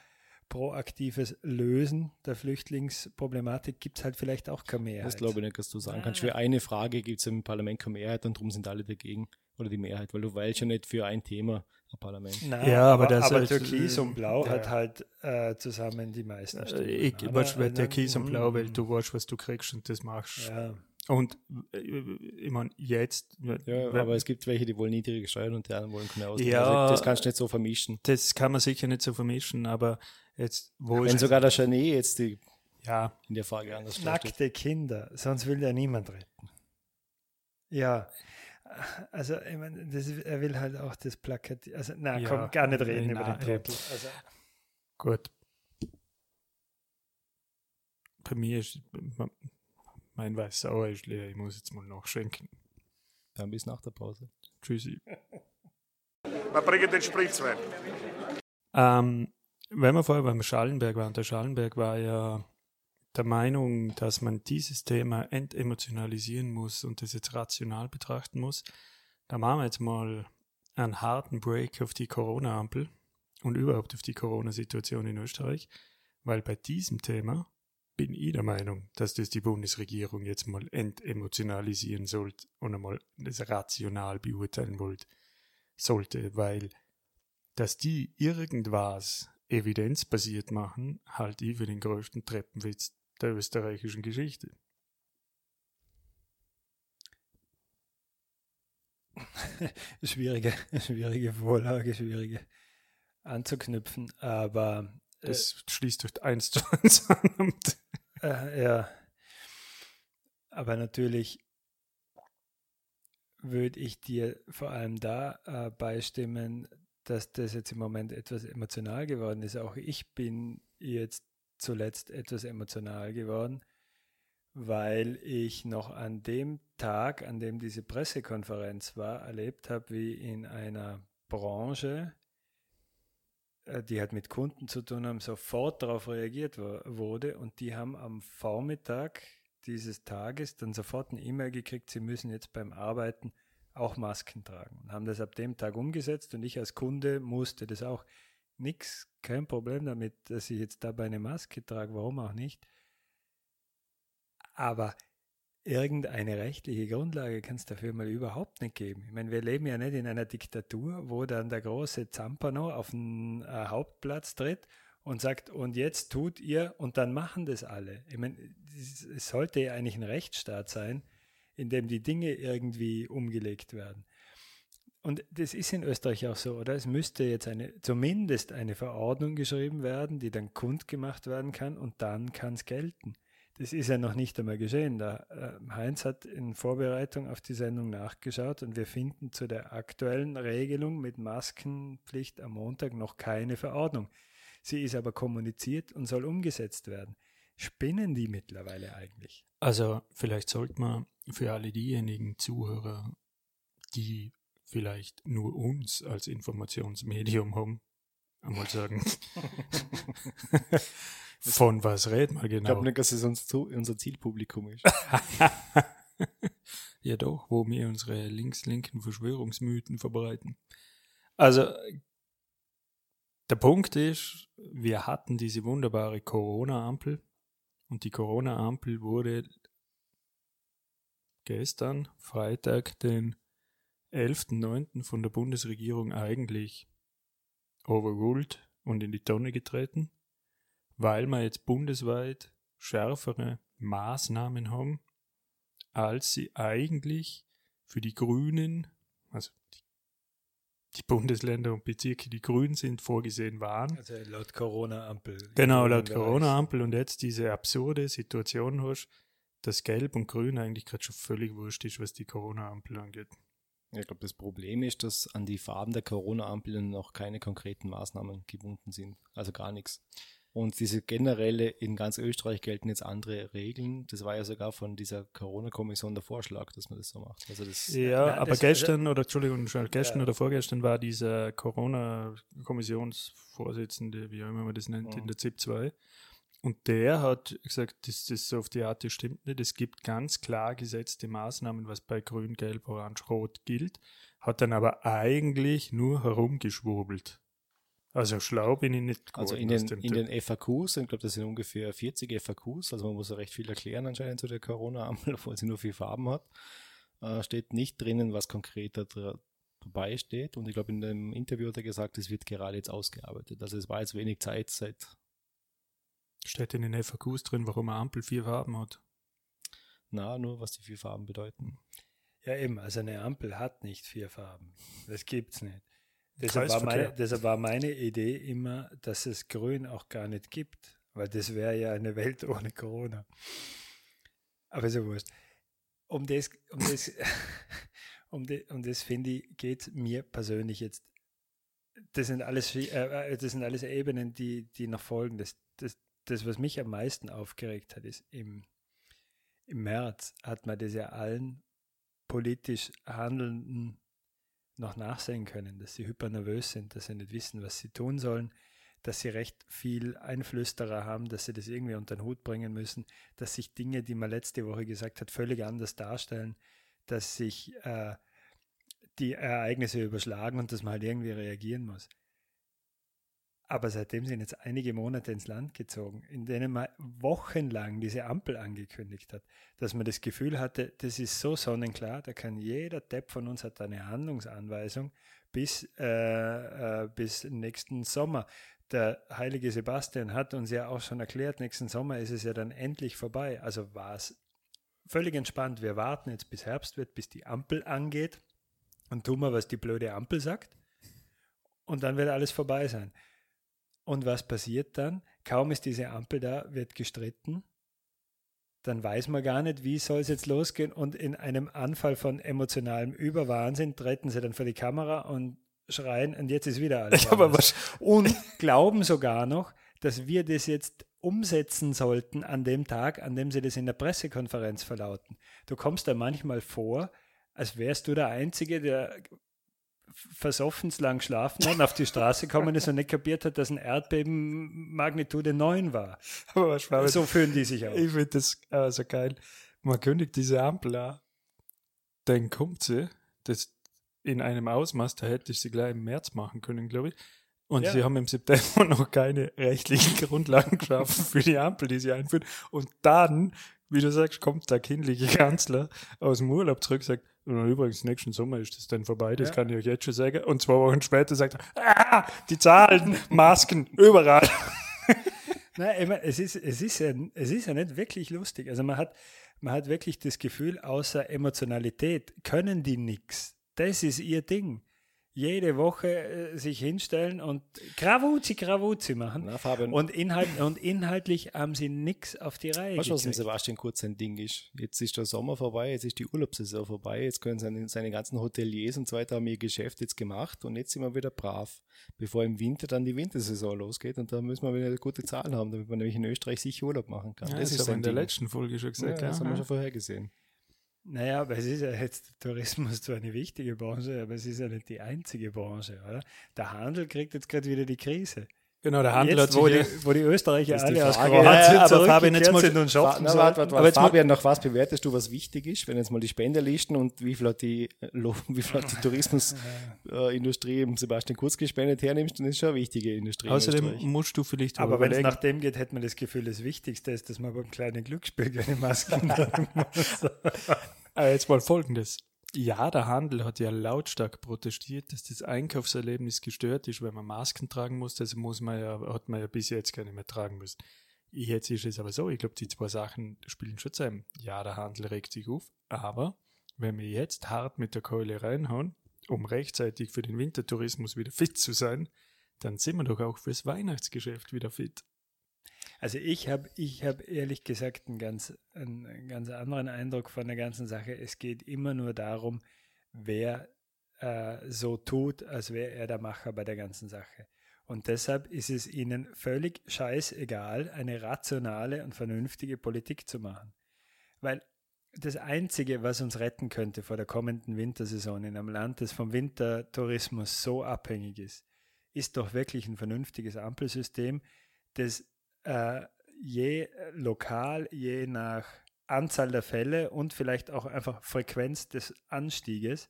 proaktives Lösen der Flüchtlingsproblematik gibt es halt vielleicht auch keine Mehrheit. Das glaube ich nicht, dass du sagen kannst. Für eine Frage gibt es im Parlament keine Mehrheit und darum sind alle dagegen. Oder die Mehrheit, weil du wählst ja nicht für ein Thema Parlament. Nein, Ja, aber aber, das aber halt, Türkis äh, und Blau ja. hat halt äh, zusammen die meisten Stimmen. Äh, ich oder? weißt, der Also, Kies und mm, Blau, weil du weißt, was du kriegst und das machst. Ja. Und äh, ich meine, jetzt, Ja, aber es gibt welche, die wollen niedrige Steuern und die anderen wollen keine Ausgaben. Ja. Also das kannst du nicht so vermischen. das kann man sicher nicht so vermischen, aber jetzt, wo Wenn sogar der Janet jetzt die ja, in der Frage anders steht. Nackte Kinder, sonst will der niemand retten. Ja, also ich meine, das, er will halt auch das Plakat, also na Ja, komm, gar nicht reden äh, über den Trottel. Also, gut. Bei mir ist, mein Weiß sauer ist leer, ich muss jetzt mal nachschenken. Dann bis nach der Pause. Tschüssi. Wir bringen den Spritzwein. Ähm, wenn wir vorher beim Schallenberg waren, der Schallenberg war ja der Meinung, dass man dieses Thema entemotionalisieren muss und das jetzt rational betrachten muss. Da machen wir jetzt mal einen harten Break auf die Corona-Ampel und überhaupt auf die Corona-Situation in Österreich, weil bei diesem Thema bin ich der Meinung, dass das die Bundesregierung jetzt mal entemotionalisieren sollte und einmal das rational beurteilen wollte, sollte, weil dass die irgendwas evidenzbasiert machen, halte ich für den größten Treppenwitz der österreichischen Geschichte. schwierige, schwierige Vorlage, schwierige anzuknüpfen, aber Das schließt durch eins zu eins an. Äh, ja. Aber natürlich würde ich dir vor allem da äh, beistimmen, dass das jetzt im Moment etwas emotional geworden ist. Auch ich bin jetzt zuletzt etwas emotional geworden, weil ich noch an dem Tag, an dem diese Pressekonferenz war, erlebt habe, wie in einer Branche äh, die halt mit Kunden zu tun haben, sofort darauf reagiert wurde und die haben am Vormittag dieses Tages dann sofort eine E-Mail gekriegt, sie müssen jetzt beim Arbeiten auch Masken tragen und haben das ab dem Tag umgesetzt und ich als Kunde musste das auch. Nix, kein Problem damit, dass ich jetzt dabei eine Maske trage, warum auch nicht. Aber irgendeine rechtliche Grundlage kann es dafür mal überhaupt nicht geben. Ich meine, wir leben ja nicht in einer Diktatur, wo dann der große Zampano auf den äh, Hauptplatz tritt und sagt, und jetzt tut ihr, und dann machen das alle. Ich meine, es sollte ja eigentlich ein Rechtsstaat sein, in dem die Dinge irgendwie umgelegt werden. Und das ist in Österreich auch so, oder? Es müsste jetzt eine, zumindest eine Verordnung geschrieben werden, die dann kundgemacht werden kann und dann kann es gelten. Das ist ja noch nicht einmal geschehen. Da, äh, Heinz hat in Vorbereitung auf die Sendung nachgeschaut und wir finden zu der aktuellen Regelung mit Maskenpflicht am Montag noch keine Verordnung. Sie ist aber kommuniziert und soll umgesetzt werden. Spinnen die mittlerweile eigentlich? Also vielleicht sollte man für alle diejenigen Zuhörer, die vielleicht nur uns als Informationsmedium haben, einmal sagen, von was reden wir genau? Ich glaube nicht, dass es uns zu, unser Zielpublikum ist. ja doch, wo wir unsere links-linken Verschwörungsmythen verbreiten. Also der Punkt ist, wir hatten diese wunderbare Corona-Ampel und die Corona-Ampel wurde gestern, Freitag, den 11.09. von der Bundesregierung eigentlich overruled und in die Tonne getreten, weil wir jetzt bundesweit schärfere Maßnahmen haben, als sie eigentlich für die Grünen, also die Bundesländer und Bezirke, die grün sind, vorgesehen waren. Also laut Corona-Ampel. Genau, laut Corona-Ampel und jetzt diese absurde Situation hast, dass Gelb und Grün eigentlich gerade schon völlig wurscht ist, was die Corona-Ampel angeht. Ich glaube, das Problem ist, dass an die Farben der Corona-Ampeln noch keine konkreten Maßnahmen gebunden sind. Also gar nichts. Und diese generelle, in ganz Österreich gelten jetzt andere Regeln. Das war ja sogar von dieser Corona-Kommission der Vorschlag, dass man das so macht. Also das, ja, na, aber das, gestern, oder Entschuldigung, gestern ja. oder vorgestern war dieser Corona-Kommissionsvorsitzende, wie auch immer man das nennt, mhm. in der ZIP 2. Und der hat gesagt, das, das so auf die Art, das stimmt nicht. Es gibt ganz klar gesetzte Maßnahmen, was bei Grün, Gelb, Orange, Rot gilt, hat dann aber eigentlich nur herumgeschwurbelt. Also schlau bin ich nicht. Also in den, in den FAQs, ich glaube, das sind ungefähr 40 FAQs, also man muss ja recht viel erklären anscheinend zu der Corona-Ampel, obwohl sie nur vier Farben hat. Äh, steht nicht drinnen, was konkret dabei steht. Und ich glaube, in dem Interview hat er gesagt, es wird gerade jetzt ausgearbeitet. Also es war jetzt wenig Zeit seit. Steht in den FAQs drin, warum eine Ampel vier Farben hat? Na, nur was die vier Farben bedeuten. Ja, eben, also eine Ampel hat nicht vier Farben. Das gibt's nicht. Deshalb war, meine, deshalb war meine Idee immer, dass es Grün auch gar nicht gibt, weil das wäre ja eine Welt ohne Corona. Aber so wurscht. Um das, um das, um das, um das finde ich, geht mir persönlich jetzt. Das sind alles, äh, äh, das sind alles Ebenen, die, die noch folgen. Das, das, das, was mich am meisten aufgeregt hat, ist im, im März hat man das ja allen politisch Handelnden noch nachsehen können, dass sie hypernervös sind, dass sie nicht wissen, was sie tun sollen, dass sie recht viel Einflüsterer haben, dass sie das irgendwie unter den Hut bringen müssen, dass sich Dinge, die man letzte Woche gesagt hat, völlig anders darstellen, dass sich äh, die Ereignisse überschlagen und dass man halt irgendwie reagieren muss. Aber seitdem sind jetzt einige Monate ins Land gezogen, in denen man wochenlang diese Ampel angekündigt hat, dass man das Gefühl hatte, das ist so sonnenklar, da kann jeder Depp von uns hat eine Handlungsanweisung bis, äh, äh, bis nächsten Sommer. Der heilige Sebastian hat uns ja auch schon erklärt, nächsten Sommer ist es ja dann endlich vorbei. Also war es völlig entspannt. Wir warten jetzt bis Herbst wird, bis die Ampel angeht und tun wir, was die blöde Ampel sagt. Und dann wird alles vorbei sein. Und was passiert dann? Kaum ist diese Ampel da, wird gestritten. Dann weiß man gar nicht, wie soll es jetzt losgehen. Und in einem Anfall von emotionalem Überwahnsinn treten sie dann vor die Kamera und schreien, und jetzt ist wieder alles. Ja, und glauben sogar noch, dass wir das jetzt umsetzen sollten an dem Tag, an dem sie das in der Pressekonferenz verlauten. Du kommst da manchmal vor, als wärst du der Einzige, der versoffen lang geschlafen hat, auf die Straße gekommen ist und nicht kapiert hat, dass ein Erdbeben Magnitude 9 war. Aber was so fühlen die sich auch. Ich finde das also geil. Man kündigt diese Ampel an, dann kommt sie, das in einem Ausmaß, da hätte ich sie gleich im März machen können, glaube ich. Und ja. sie haben im September noch keine rechtlichen Grundlagen geschaffen für die Ampel, die sie einführen. Und dann, wie du sagst, kommt der kindliche Kanzler aus dem Urlaub zurück und sagt, und übrigens, nächsten Sommer ist das dann vorbei, das ja. kann ich euch jetzt schon sagen. Und zwei Wochen später sagt er, ah, die Zahlen, Masken, überall. Nein, ich meine, es ist, es, ist ja, es ist ja nicht wirklich lustig. Also man hat, man hat wirklich das Gefühl, außer Emotionalität können die nichts. Das ist ihr Ding jede Woche äh, sich hinstellen und Gravuzzi, Gravuzzi machen. Na, und, inhalt, und inhaltlich haben sie nichts auf die Reihe Weißt du, was Sebastian Kurz sein Ding ist? Jetzt ist der Sommer vorbei, jetzt ist die Urlaubssaison vorbei, jetzt können seine, seine ganzen Hoteliers und so weiter haben ihr Geschäft jetzt gemacht und jetzt sind wir wieder brav, bevor im Winter dann die Wintersaison losgeht und da müssen wir wieder gute Zahlen haben, damit man nämlich in Österreich sicher Urlaub machen kann. Ja, das, das ist aber in der letzten Folge schon gesagt. Ja, das haben wir schon vorher gesehen. Naja, aber es ist ja jetzt Tourismus zwar eine wichtige Branche, aber es ist ja nicht die einzige Branche, oder? Der Handel kriegt jetzt gerade wieder die Krise. Genau, der Handel jetzt, hat wo, die, wo die Österreicher alle die aus Kroatien ja, ja, aber Fabian, jetzt mal, sind und shoppen na, warte, warte, aber jetzt Fabian, nach was bewertest du, was wichtig ist, wenn jetzt mal die Spenderlisten und wie viel hat die, wie viel hat die Tourismusindustrie äh, Sebastian Kurz gespendet hernimmst, dann ist schon eine wichtige Industrie. Außerdem musst du vielleicht Aber wenn es nach dem geht, hätte man das Gefühl, das Wichtigste ist, dass man beim kleinen Glücksspiel keine Masken tragen muss. aber jetzt mal folgendes. Ja, der Handel hat ja lautstark protestiert, dass das Einkaufserlebnis gestört ist, wenn man Masken tragen muss. Das muss man ja, hat man ja bis jetzt keine mehr tragen müssen. Jetzt ist es aber so, ich glaube, die zwei Sachen spielen schon zusammen. Ja, der Handel regt sich auf, aber wenn wir jetzt hart mit der Keule reinhauen, um rechtzeitig für den Wintertourismus wieder fit zu sein, dann sind wir doch auch fürs Weihnachtsgeschäft wieder fit. Also ich habe ich hab ehrlich gesagt einen ganz, einen ganz anderen Eindruck von der ganzen Sache. Es geht immer nur darum, wer äh, so tut, als wäre er der Macher bei der ganzen Sache. Und deshalb ist es ihnen völlig scheißegal, eine rationale und vernünftige Politik zu machen. Weil das Einzige, was uns retten könnte vor der kommenden Wintersaison in einem Land, das vom Wintertourismus so abhängig ist, ist doch wirklich ein vernünftiges Ampelsystem, das äh, je lokal, je nach Anzahl der Fälle und vielleicht auch einfach Frequenz des Anstieges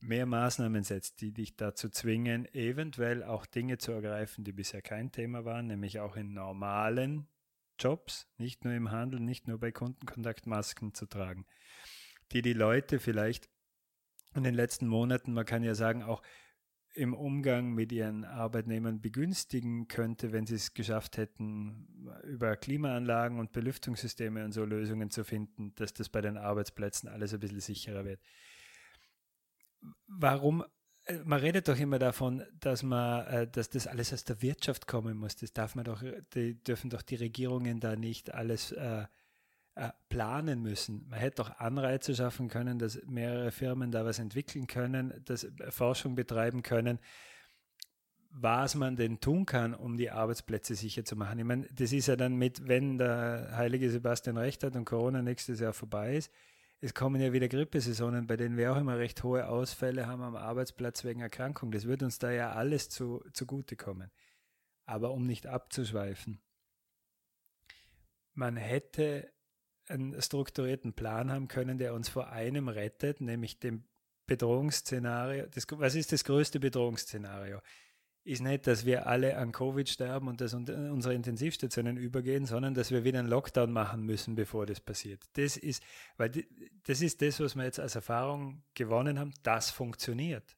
mehr Maßnahmen setzt, die dich dazu zwingen, eventuell auch Dinge zu ergreifen, die bisher kein Thema waren, nämlich auch in normalen Jobs, nicht nur im Handel, nicht nur bei Kundenkontakt Masken zu tragen, die die Leute vielleicht in den letzten Monaten, man kann ja sagen, auch im Umgang mit ihren Arbeitnehmern begünstigen könnte, wenn sie es geschafft hätten, über Klimaanlagen und Belüftungssysteme und so Lösungen zu finden, dass das bei den Arbeitsplätzen alles ein bisschen sicherer wird. Warum? Äh, man redet doch immer davon, dass man, äh, dass das alles aus der Wirtschaft kommen muss. Das darf man doch, die dürfen doch die Regierungen da nicht alles äh, äh, planen müssen. Man hätte auch Anreize schaffen können, dass mehrere Firmen da was entwickeln können, dass Forschung betreiben können, was man denn tun kann, um die Arbeitsplätze sicher zu machen. Ich meine, das ist ja dann mit, wenn der heilige Sebastian recht hat und Corona nächstes Jahr vorbei ist, es kommen ja wieder Grippesaisonen, bei denen wir auch immer recht hohe Ausfälle haben am Arbeitsplatz wegen Erkrankung. Das wird uns da ja alles zu, zugutekommen. Aber um nicht abzuschweifen, man hätte einen strukturierten Plan haben können, der uns vor einem rettet, nämlich dem Bedrohungsszenario. Das, was ist das größte Bedrohungsszenario? Ist nicht, dass wir alle an Covid sterben und dass unsere Intensivstationen übergehen, sondern dass wir wieder einen Lockdown machen müssen, bevor das passiert. Das ist, weil das ist das, was wir jetzt als Erfahrung gewonnen haben. Das funktioniert.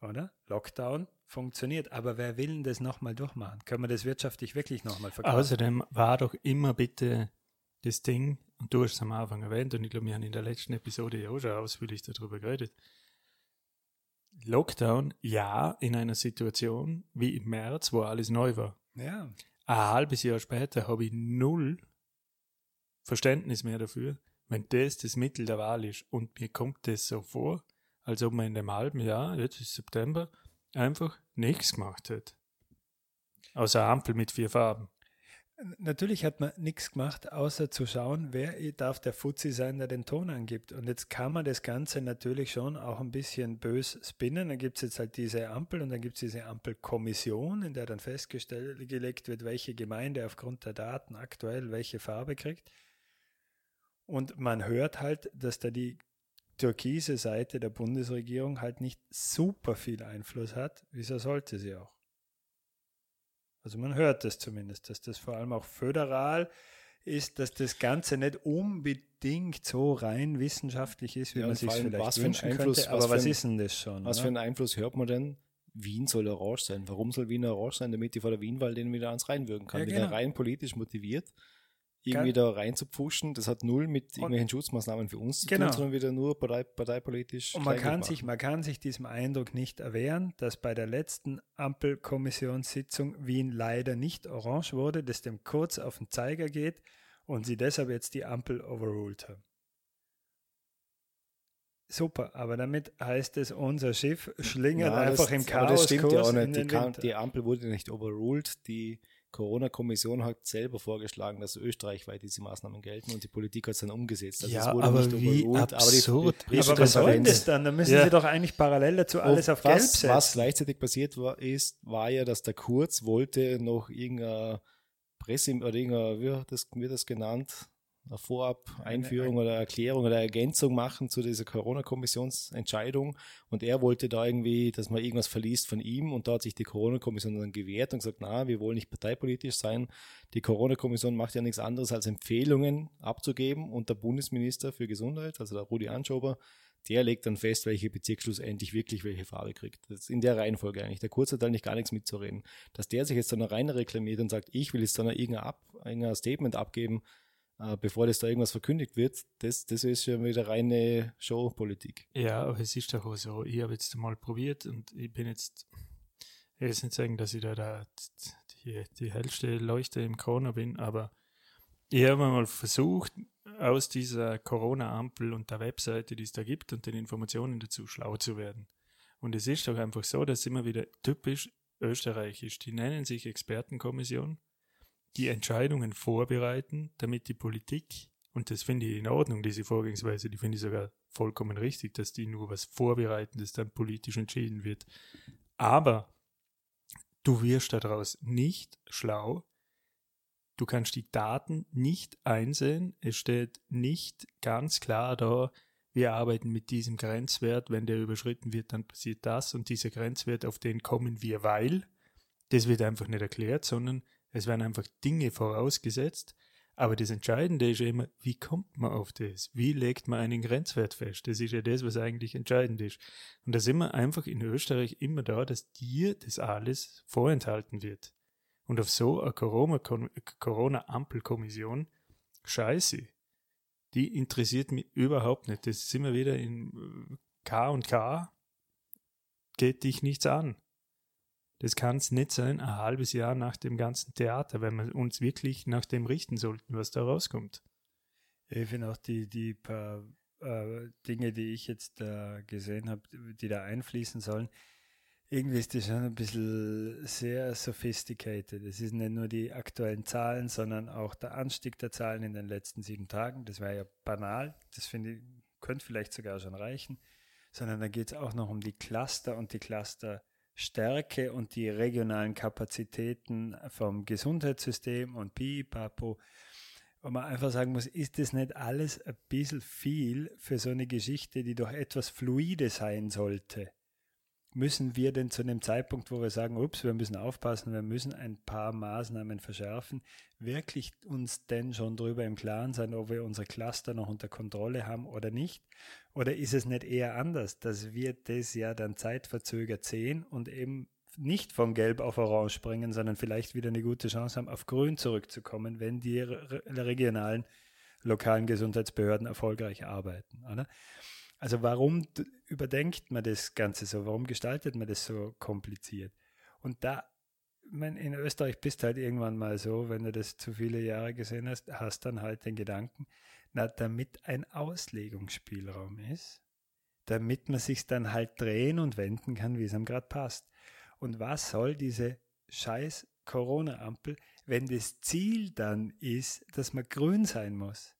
Oder? Lockdown funktioniert. Aber wer will denn das nochmal durchmachen? Können wir das wirtschaftlich wirklich nochmal verkaufen? Außerdem war doch immer bitte das Ding, und du hast es am Anfang erwähnt, und ich glaube, wir haben in der letzten Episode ja auch schon ausführlich darüber geredet. Lockdown, ja, in einer Situation wie im März, wo alles neu war. Ja. Ein halbes Jahr später habe ich null Verständnis mehr dafür, wenn das das Mittel der Wahl ist. Und mir kommt das so vor, als ob man in dem halben Jahr, jetzt ist September, einfach nichts gemacht hat. Außer Ampel mit vier Farben. Natürlich hat man nichts gemacht, außer zu schauen, wer darf der Fuzzi sein, der den Ton angibt. Und jetzt kann man das Ganze natürlich schon auch ein bisschen bös spinnen. Dann gibt es jetzt halt diese Ampel und dann gibt es diese Ampelkommission, in der dann festgelegt wird, welche Gemeinde aufgrund der Daten aktuell welche Farbe kriegt. Und man hört halt, dass da die türkise Seite der Bundesregierung halt nicht super viel Einfluss hat. Wieso sollte sie auch? Also man hört das zumindest, dass das vor allem auch föderal ist, dass das Ganze nicht unbedingt so rein wissenschaftlich ist, wie ja, man sich vielleicht was wünschen Einfluss, könnte. Aber was, was ist denn das schon? Was oder? für einen Einfluss hört man denn? Wien soll orange sein. Warum soll Wien orange sein? Damit die vor der Wienwahl den wieder ans reinwirken kann. Ja, genau. Wieder rein politisch motiviert irgendwie da rein zu pfuschen. Das hat null mit irgendwelchen Schutzmaßnahmen für uns zu genau. tun, sondern wieder nur partei, parteipolitisch. Und man kann, sich, man kann sich diesem Eindruck nicht erwehren, dass bei der letzten Ampelkommissionssitzung Wien leider nicht orange wurde, dass dem kurz auf den Zeiger geht und sie deshalb jetzt die Ampel overruled haben. Super, aber damit heißt es, unser Schiff schlingert ja, einfach das, im Chaos. das stimmt ja auch nicht. Die, die, Ampel wurde nicht overruled, die Corona-Kommission hat selber vorgeschlagen, dass österreichweit diese Maßnahmen gelten und die Politik hat es dann umgesetzt. Also ja, aber wie absurd. Aber, die, die aber was soll das dann? Da müssen ja. sie doch eigentlich parallel dazu alles auf was, Gelb setzen. Was gleichzeitig passiert war, ist, war ja, dass der Kurz wollte noch irgendeine Presse, oder irgendeine, wie wird das, wie das genannt, eine Vorab-Einführung oder Erklärung oder Ergänzung machen zu dieser Corona-Kommissionsentscheidung. Und er wollte da irgendwie, dass man irgendwas verliest von ihm. Und da hat sich die Corona-Kommission dann gewehrt und gesagt, na, wir wollen nicht parteipolitisch sein. Die Corona-Kommission macht ja nichts anderes als Empfehlungen abzugeben. Und der Bundesminister für Gesundheit, also der Rudi Anschober, der legt dann fest, welche Bezirk schlussendlich wirklich welche Farbe kriegt. Das ist in der Reihenfolge eigentlich. Der Kurz hat eigentlich gar nichts mitzureden. Dass der sich jetzt dann rein reklamiert und sagt, ich will jetzt dann irgendein, Ab, irgendein Statement abgeben, äh, bevor das da irgendwas verkündigt wird, das, das ist schon wieder reine Showpolitik. Ja, aber es ist doch auch so, ich habe jetzt mal probiert und ich bin jetzt, ich will jetzt nicht sagen, dass ich da, da die, die hellste Leuchte im Corona bin, aber ich habe mal versucht, aus dieser Corona-Ampel und der Webseite, die es da gibt und den Informationen dazu schlau zu werden. Und es ist doch einfach so, dass immer wieder typisch österreichisch, die nennen sich Expertenkommission, die Entscheidungen vorbereiten, damit die Politik, und das finde ich in Ordnung, diese Vorgehensweise, die finde ich sogar vollkommen richtig, dass die nur was vorbereiten, das dann politisch entschieden wird. Aber du wirst daraus nicht schlau, du kannst die Daten nicht einsehen, es steht nicht ganz klar da, wir arbeiten mit diesem Grenzwert, wenn der überschritten wird, dann passiert das. Und dieser Grenzwert, auf den kommen wir, weil, das wird einfach nicht erklärt, sondern es werden einfach Dinge vorausgesetzt. Aber das Entscheidende ist ja immer, wie kommt man auf das? Wie legt man einen Grenzwert fest? Das ist ja das, was eigentlich entscheidend ist. Und da sind wir einfach in Österreich immer da, dass dir das alles vorenthalten wird. Und auf so eine Corona-Ampelkommission, scheiße, die interessiert mich überhaupt nicht. Das sind wir wieder in K und K, geht dich nichts an. Das kann es nicht sein, ein halbes Jahr nach dem ganzen Theater, wenn wir uns wirklich nach dem richten sollten, was da rauskommt. Ich finde auch die, die paar äh, Dinge, die ich jetzt äh, gesehen habe, die da einfließen sollen, irgendwie ist das schon ein bisschen sehr sophisticated. Es sind nicht nur die aktuellen Zahlen, sondern auch der Anstieg der Zahlen in den letzten sieben Tagen. Das war ja banal. Das finde ich, könnte vielleicht sogar schon reichen. Sondern da geht es auch noch um die Cluster und die Cluster Stärke und die regionalen Kapazitäten vom Gesundheitssystem und Pipapo. wo man einfach sagen muss, ist das nicht alles ein bisschen viel für so eine Geschichte, die doch etwas fluide sein sollte? Müssen wir denn zu dem Zeitpunkt, wo wir sagen, ups, wir müssen aufpassen, wir müssen ein paar Maßnahmen verschärfen, wirklich uns denn schon darüber im Klaren sein, ob wir unsere Cluster noch unter Kontrolle haben oder nicht? Oder ist es nicht eher anders, dass wir das ja dann zeitverzögert sehen und eben nicht von Gelb auf Orange springen, sondern vielleicht wieder eine gute Chance haben, auf Grün zurückzukommen, wenn die regionalen, lokalen Gesundheitsbehörden erfolgreich arbeiten. Oder? Also warum überdenkt man das Ganze so? Warum gestaltet man das so kompliziert? Und da, mein, in Österreich bist halt irgendwann mal so, wenn du das zu viele Jahre gesehen hast, hast dann halt den Gedanken, na, damit ein Auslegungsspielraum ist, damit man sich dann halt drehen und wenden kann, wie es einem gerade passt. Und was soll diese scheiß Corona-Ampel wenn das Ziel dann ist, dass man grün sein muss.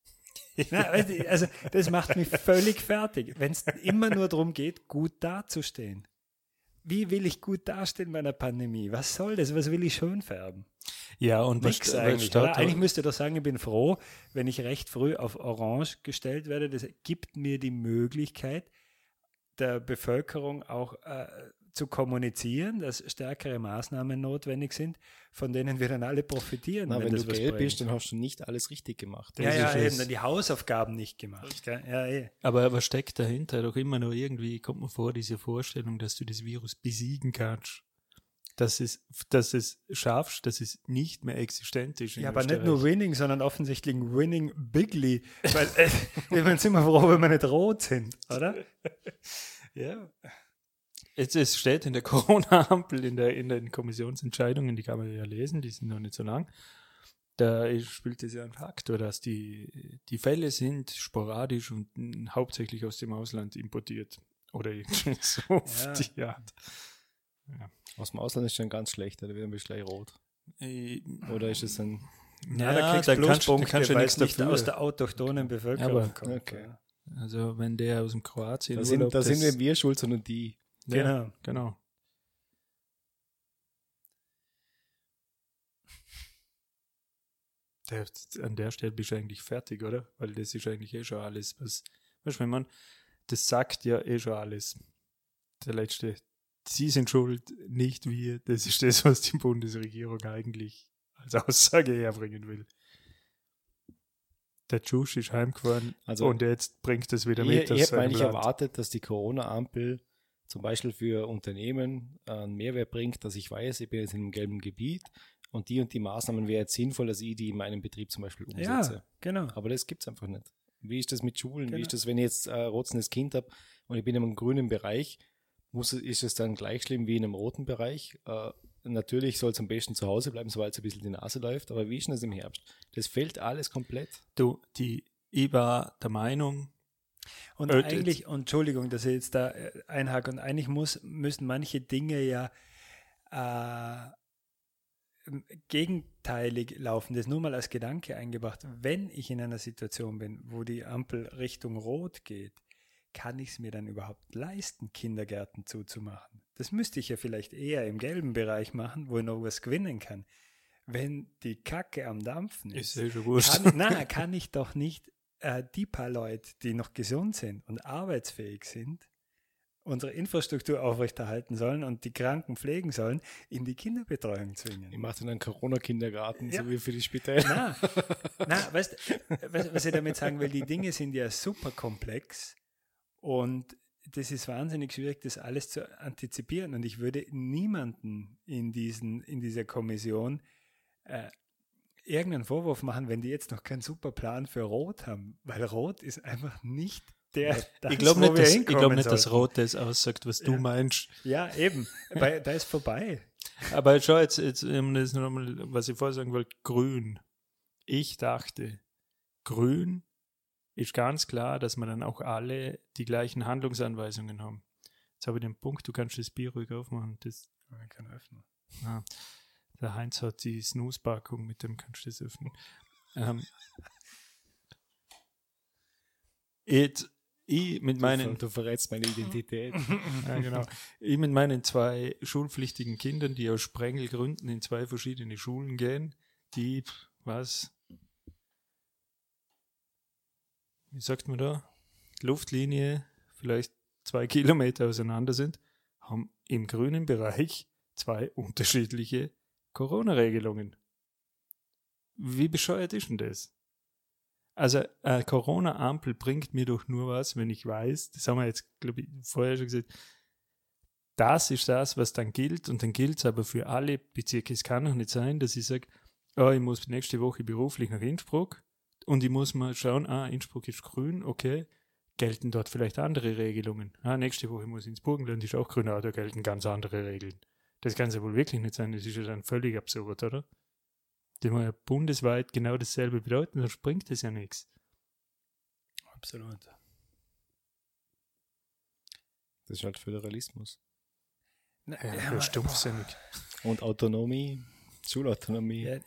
Also das macht mich völlig fertig, wenn es immer nur darum geht, gut dazustehen. Wie will ich gut dastehen bei einer Pandemie? Was soll das? Was will ich schön färben? Ja, und Nix was, eigentlich. was? Eigentlich müsste ich doch sagen, ich bin froh, wenn ich recht früh auf Orange gestellt werde. Das gibt mir die Möglichkeit, der Bevölkerung auch äh, zu kommunizieren, dass stärkere Maßnahmen notwendig sind, von denen wir dann alle profitieren. Na, wenn, das du gelb bringt. bist, dann hast du nicht alles richtig gemacht. ja, das ja, ist eben, dann die Hausaufgaben nicht gemacht. Gell? Ja, eh. Aber was steckt dahinter? Doch immer noch irgendwie kommt mir vor, diese Vorstellung, dass du das Virus besiegen kannst. Dass es, dass es schaffst, dass es nicht mehr existent ist. Ja, aber nicht nur Winning, sondern offensichtlich Winning Bigly. Weil äh, wir sind immer froh, wenn wir nicht rot sind, oder? Ja. Es, es steht in der Corona-Ampel, in, der, in den Kommissionsentscheidungen, die kann man ja lesen, die sind noch nicht so lang. Da spielt es ja ein Faktor, dass die, die Fälle sind sporadisch und mm, hauptsächlich aus dem Ausland importiert. Oder irgendwie so auf Ja. die Art. Aus dem Ausland ist schon ganz schlecht, da wird es gleich rot. Äh, Oder ist es ein. Ja, da kriegst du da kannst, Pluspunkte, kannst du nichts nicht dafür. aus der autochthonen Bevölkerung Aber- kommt. okay. ja. Also wenn der aus dem Kroatien Da, sind, Urlaub, da sind wir wir schuld, sondern die. Ja, Genau. genau. Der, an der Stelle bist du eigentlich fertig, oder? Weil das ist eigentlich eh schon alles, was, weißt du, wenn man, das sagt ja eh schon alles. Der letzte, sie sind schuld, nicht wir. Das ist das, was die Bundesregierung eigentlich als Aussage herbringen will. Der Tschusch ist heimgefahren Also- und jetzt bringt es wieder Ich, mit. ich hätte seinem eigentlich erwartet, dass die Corona-Ampel zum Beispiel für Unternehmen äh, einen Mehrwert bringt, dass ich weiß, ich bin jetzt in einem gelben Gebiet und die und die Maßnahmen wäre jetzt sinnvoll, dass ich die in meinem Betrieb zum Beispiel umsetze. Ja, genau. Aber das gibt es einfach nicht. Wie ist das mit Schulen? Genau. Wie ist das, wenn ich jetzt ein rotzendes Kind habe und ich bin in einem grünen Bereich? Muss, ist es dann gleich schlimm wie in einem roten Bereich? Äh, natürlich soll es am besten zu Hause bleiben, sobald es ein bisschen die Nase läuft. Aber wie ist denn das im Herbst? Das fällt alles komplett. Du, die, ich war der Meinung, Und Äh, eigentlich, und Entschuldigung, dass ich jetzt da äh, einhake, und eigentlich muss, müssen manche Dinge ja äh, gegenteilig laufen. Das nur mal als Gedanke eingebracht. Wenn ich in einer Situation bin, wo die Ampel Richtung Rot geht, kann ich es mir dann überhaupt leisten, Kindergärten zuzumachen? Das müsste ich ja vielleicht eher im gelben Bereich machen, wo ich noch was gewinnen kann. Wenn die Kacke am Dampfen ist, ist eh schon wurscht. kann, na, kann ich doch nicht äh, die paar Leute, die noch gesund sind und arbeitsfähig sind, unsere Infrastruktur aufrechterhalten sollen und die Kranken pflegen sollen, in die Kinderbetreuung Ich zwingen. mache dann einen Corona-Kindergarten, Ja. so wie für die Spitäler. Na, na weißt, weißt, was ich damit sagen will, die Dinge sind ja super komplex und das ist wahnsinnig schwierig, das alles zu antizipieren. Und ich würde niemanden in, diesen, in dieser Kommission äh, irgendeinen Vorwurf machen, wenn die jetzt noch keinen super Plan für Rot haben, weil Rot ist einfach nicht der. das, ich glaube nicht, wir dass, ich glaub nicht dass. Rot das aussagt, was du Ja. meinst. Ja, eben. Weil, da ist vorbei. Aber schau jetzt, jetzt das noch mal, was ich vorher sagen wollte, grün. Ich dachte, grün ist ganz klar, dass wir dann auch alle die gleichen Handlungsanweisungen haben. Jetzt habe ich den Punkt, du kannst das Bier ruhig aufmachen. Das, Ich kann öffnen. ah, der Heinz hat die Snooze-Packung, mit dem kannst du das öffnen. Ähm, jetzt, ich mit meinen Du verrätst meine Identität. ja, genau. Ich mit meinen zwei schulpflichtigen Kindern, die aus Sprengelgründen in zwei verschiedene Schulen gehen, die, was, wie sagt man da, Luftlinie vielleicht zwei Kilometer auseinander sind, haben im grünen Bereich zwei unterschiedliche Corona-Regelungen. Wie bescheuert ist denn das? Also, eine Corona-Ampel bringt mir doch nur was, wenn ich weiß, das haben wir jetzt, glaube ich, vorher schon gesagt, das ist das, was dann gilt und dann gilt es aber für alle Bezirke. Es kann doch nicht sein, dass ich sage, oh, ich muss nächste Woche beruflich nach Innsbruck und ich muss mal schauen, ah, Innsbruck ist grün, okay, gelten dort vielleicht andere Regelungen. Ah, nächste Woche muss ich ins Burgenland, ist auch grün, ah, da gelten ganz andere Regeln. Das kann es ja wohl wirklich nicht sein, das ist ja dann völlig absurd, oder? Die wollen ja bundesweit genau dasselbe bedeuten, sonst bringt das ja nichts. Absolut. Das ist halt Föderalismus. Na, Ja, ja, stumpfsinnig. Und Autonomie. Schulautonomie. Ja.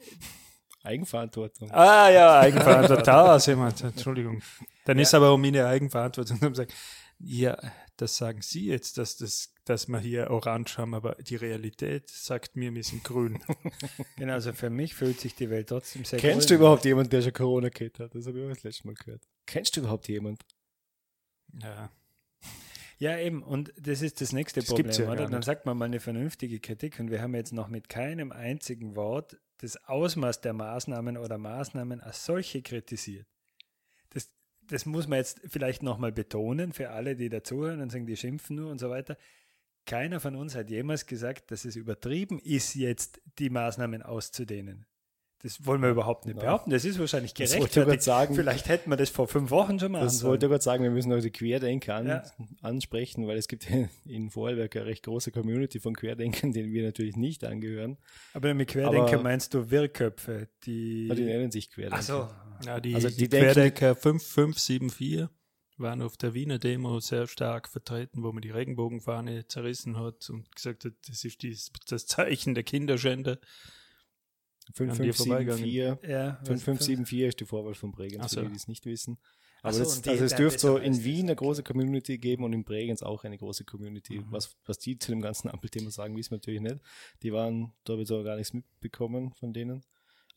Eigenverantwortung. Ah ja, Eigenverantwortung. da ist jemand. Entschuldigung. Dann ja. ist aber auch meine Eigenverantwortung. Und sagt, ja, das sagen Sie jetzt, dass, das, dass wir hier orange haben, aber die Realität sagt mir, wir sind grün. genau, also für mich fühlt sich die Welt trotzdem sehr Kennst grün. du überhaupt jemanden, der schon Corona gehabt hat? Das habe ich auch das letzte Mal gehört. Kennst du überhaupt jemanden? Ja. Ja, eben. Und das ist das nächste das Problem, ja oder? Dann sagt man mal eine vernünftige Kritik und wir haben jetzt noch mit keinem einzigen Wort das Ausmaß der Maßnahmen oder Maßnahmen als solche kritisiert. Das, muss man jetzt vielleicht nochmal betonen für alle, die dazuhören und sagen, die schimpfen nur und so weiter. Keiner von uns hat jemals gesagt, dass es übertrieben ist, jetzt die Maßnahmen auszudehnen. Das wollen wir überhaupt nicht behaupten. Das ist wahrscheinlich gerechtfertigt. Sagen, Vielleicht hätten wir das vor fünf Wochen schon mal Das wollte ich gerade sagen, wir müssen auch die Querdenker an, ja. ansprechen, weil es gibt in Vorarlberg eine recht große Community von Querdenkern, denen wir natürlich nicht angehören. Aber mit Querdenker Aber, meinst du Wirrköpfe, die... Die nennen sich Querdenker. Ach so. Ja, die, also die, die Querdenker 5574 waren auf der Wiener Demo sehr stark vertreten, wo man die Regenbogenfahne zerrissen hat und gesagt hat, das ist dies, das Zeichen der Kinderschänder. 5574 ja, 5574 ist die Vorwahl von Bregenz, so. für die, die es nicht wissen. Aber so, das, also es dürfte so in Wien eine große Community geben und in Bregenz auch eine große Community. Mhm. Was, was die zu dem ganzen Ampelthema sagen, wissen wir natürlich nicht. Die waren, da habe ich so gar nichts mitbekommen von denen.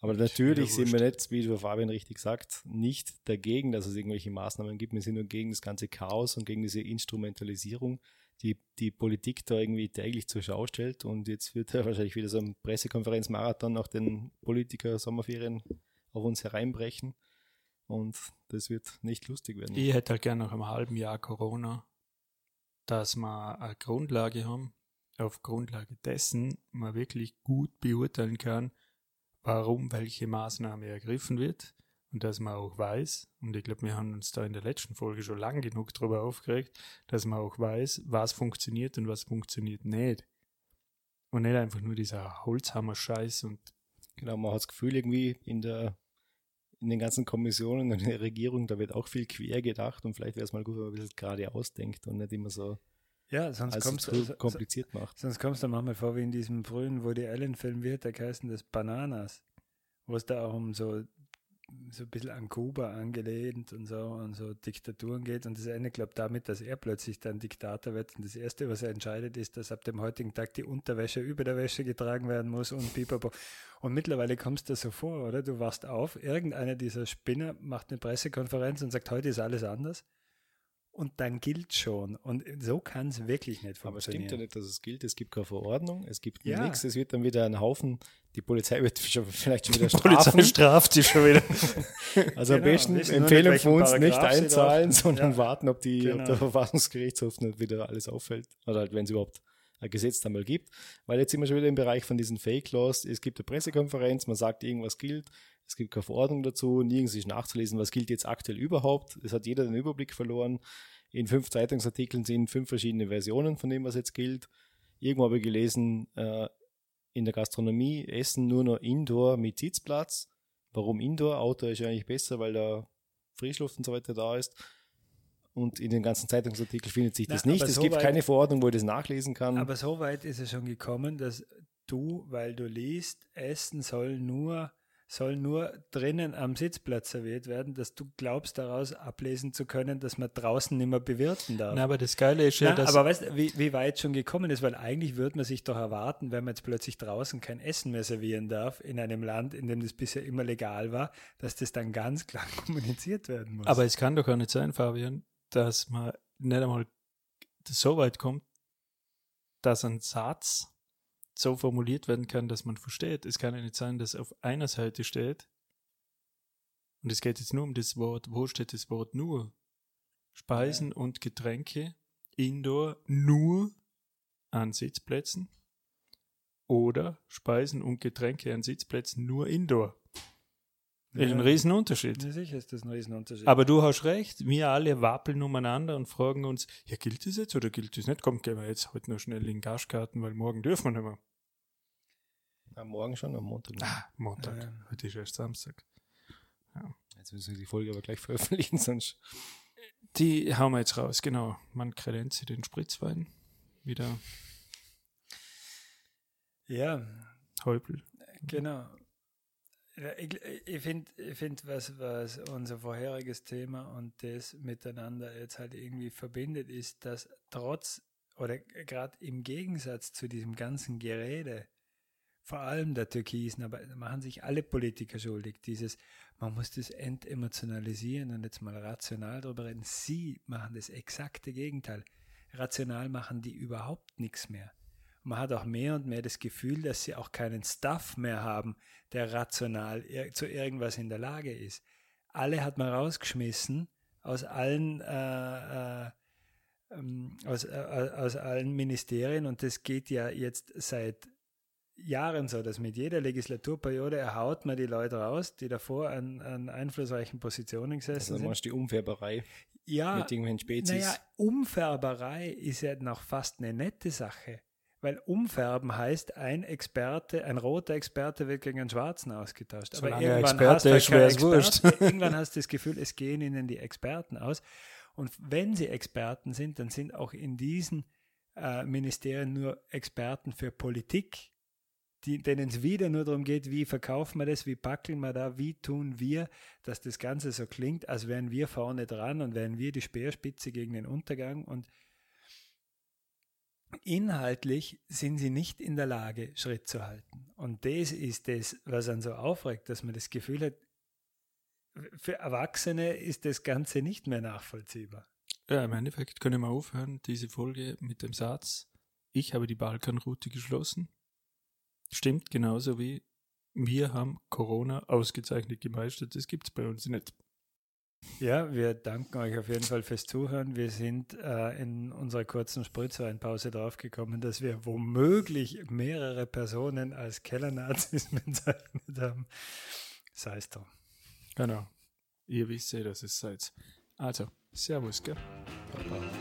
Aber natürlich sind wir nicht, wie du Fabian richtig sagt, nicht dagegen, dass es irgendwelche Maßnahmen gibt. Wir sind nur gegen das ganze Chaos und gegen diese Instrumentalisierung die, die Politik da irgendwie täglich zur Schau stellt. Und jetzt wird ja wahrscheinlich wieder so ein Pressekonferenzmarathon nach den Politiker-Sommerferien auf uns hereinbrechen. Und das wird nicht lustig werden. Ich hätte halt gerne nach einem halben Jahr Corona, dass wir eine Grundlage haben, auf Grundlage dessen man wirklich gut beurteilen kann, warum welche Maßnahme ergriffen wird und dass man auch weiß, und ich glaube, wir haben uns da in der letzten Folge schon lang genug darüber aufgeregt, dass man auch weiß, was funktioniert und was funktioniert nicht. Und nicht einfach nur dieser Holzhammer-Scheiß und. Genau, man hat das Gefühl, irgendwie in der in den ganzen Kommissionen und in der Regierung, da wird auch viel quer gedacht und vielleicht wäre es mal gut, wenn man ein bisschen gerade ausdenkt und nicht immer so ja, sonst kommst du so kompliziert macht. Sonst kommst du manchmal vor wie in diesem frühen Woody Allen-Film wird, der heißen das Bananas, wo es da auch um so so ein bisschen an Kuba angelehnt und so und so Diktaturen geht und das endet, glaube damit, dass er plötzlich dann Diktator wird und das Erste, was er entscheidet, ist, dass ab dem heutigen Tag die Unterwäsche über der Wäsche getragen werden muss und pipapo. Und mittlerweile kommst du so vor, oder? Du wachst auf, irgendeiner dieser Spinner macht eine Pressekonferenz und sagt, heute ist alles anders und dann gilt schon. Und so kann es wirklich nicht funktionieren. Aber es stimmt ja nicht, dass es gilt. Es gibt keine Verordnung, es gibt ja. nichts. Es wird dann wieder ein Haufen, die Polizei wird schon, vielleicht schon wieder strafen. Die Polizei straft sie schon wieder. also genau, am besten Empfehlung von uns, nicht einzahlen, sondern ja. warten, ob, die, genau. ob der Verfassungsgerichtshof nicht wieder alles auffällt. Oder halt, wenn es überhaupt ein Gesetz einmal gibt. Weil jetzt sind wir schon wieder im Bereich von diesen Fake Laws. Es gibt eine Pressekonferenz, man sagt, irgendwas gilt. Es gibt keine Verordnung dazu, nirgends ist nachzulesen, was gilt jetzt aktuell überhaupt. Es hat jeder den Überblick verloren. In fünf Zeitungsartikeln sind fünf verschiedene Versionen von dem, was jetzt gilt. Irgendwo habe ich gelesen, äh, in der Gastronomie essen nur noch Indoor mit Sitzplatz. Warum Indoor? Outdoor ist ja eigentlich besser, weil da Frischluft und so weiter da ist. Und in den ganzen Zeitungsartikeln findet sich das Na, nicht. Es so gibt weit, keine Verordnung, wo ich das nachlesen kann. Aber so weit ist es schon gekommen, dass du, weil du liest, Essen soll nur soll nur drinnen am Sitzplatz serviert werden, dass du glaubst, daraus ablesen zu können, dass man draußen nicht mehr bewirten darf. Na, aber das Geile ist ja, Na, dass. Aber weißt du, wie, wie weit schon gekommen ist, weil eigentlich würde man sich doch erwarten, wenn man jetzt plötzlich draußen kein Essen mehr servieren darf, in einem Land, in dem das bisher immer legal war, dass das dann ganz klar kommuniziert werden muss. Aber es kann doch gar nicht sein, Fabian, dass man nicht einmal so weit kommt, dass ein Satz so formuliert werden kann, dass man versteht. Es kann ja nicht sein, dass auf einer Seite steht, und es geht jetzt nur um das Wort, wo steht das Wort nur? Speisen ja. und Getränke indoor nur an Sitzplätzen oder Speisen und Getränke an Sitzplätzen nur indoor. Ja. Ist ein Riesenunterschied. Ja, sicher ist das ein Riesenunterschied. Aber du hast recht, wir alle wappeln umeinander und fragen uns, ja, gilt das jetzt oder gilt das nicht? Komm, gehen wir jetzt heute noch schnell in den Gastgarten, weil morgen dürfen wir nicht mehr. Am Morgen schon, am Montag. Ah, Montag. Ja. Heute ist erst Samstag. Ja. Jetzt müssen wir die Folge aber gleich veröffentlichen, sonst. Die hauen wir jetzt raus, genau. Man kredenzt den Spritzwein wieder. Ja. Häupl. Genau. Ich, ich finde, ich find, was, was unser vorheriges Thema und das miteinander jetzt halt irgendwie verbindet, ist, dass trotz oder gerade im Gegensatz zu diesem ganzen Gerede, vor allem der Türkisen, aber machen sich alle Politiker schuldig, dieses, man muss das entemotionalisieren und jetzt mal rational darüber reden. Sie machen das exakte Gegenteil. Rational machen die überhaupt nichts mehr. Man hat auch mehr und mehr das Gefühl, dass sie auch keinen Stuff mehr haben, der rational zu irgendwas in der Lage ist. Alle hat man rausgeschmissen aus allen äh, äh, ähm, aus, äh, aus allen Ministerien und das geht ja jetzt seit Jahren so, dass mit jeder Legislaturperiode erhaut man die Leute raus, die davor an, an einflussreichen Positionen gesessen also, sind. die Umfärberei ja, mit irgendwelchen Spezies. Naja, Umfärberei ist ja noch fast eine nette Sache. Weil umfärben heißt, ein Experte, ein roter Experte wird gegen einen schwarzen ausgetauscht. Aber irgendwann hast, du Experte, irgendwann hast du das Gefühl, es gehen ihnen die Experten aus. Und wenn sie Experten sind, dann sind auch in diesen äh, Ministerien nur Experten für Politik, die, denen es wieder nur darum geht, wie verkaufen wir das, wie packeln wir da, wie tun wir, dass das Ganze so klingt, als wären wir vorne dran und wären wir die Speerspitze gegen den Untergang. Und inhaltlich sind sie nicht in der Lage, Schritt zu halten. Und das ist das, was einen so aufregt, dass man das Gefühl hat, für Erwachsene ist das Ganze nicht mehr nachvollziehbar. Ja, im Endeffekt können wir aufhören, diese Folge mit dem Satz, ich habe die Balkanroute geschlossen. Stimmt genauso wie wir haben Corona ausgezeichnet gemeistert. Das gibt es bei uns nicht. Ja, wir danken euch auf jeden Fall fürs Zuhören. Wir sind äh, in unserer kurzen Spritzweinpause draufgekommen, dass wir womöglich mehrere Personen als Kellernazis bezeichnet haben. Sei es drum. Genau. Ihr wisst ja, dass es seid. Also, Servus, gell? Baba.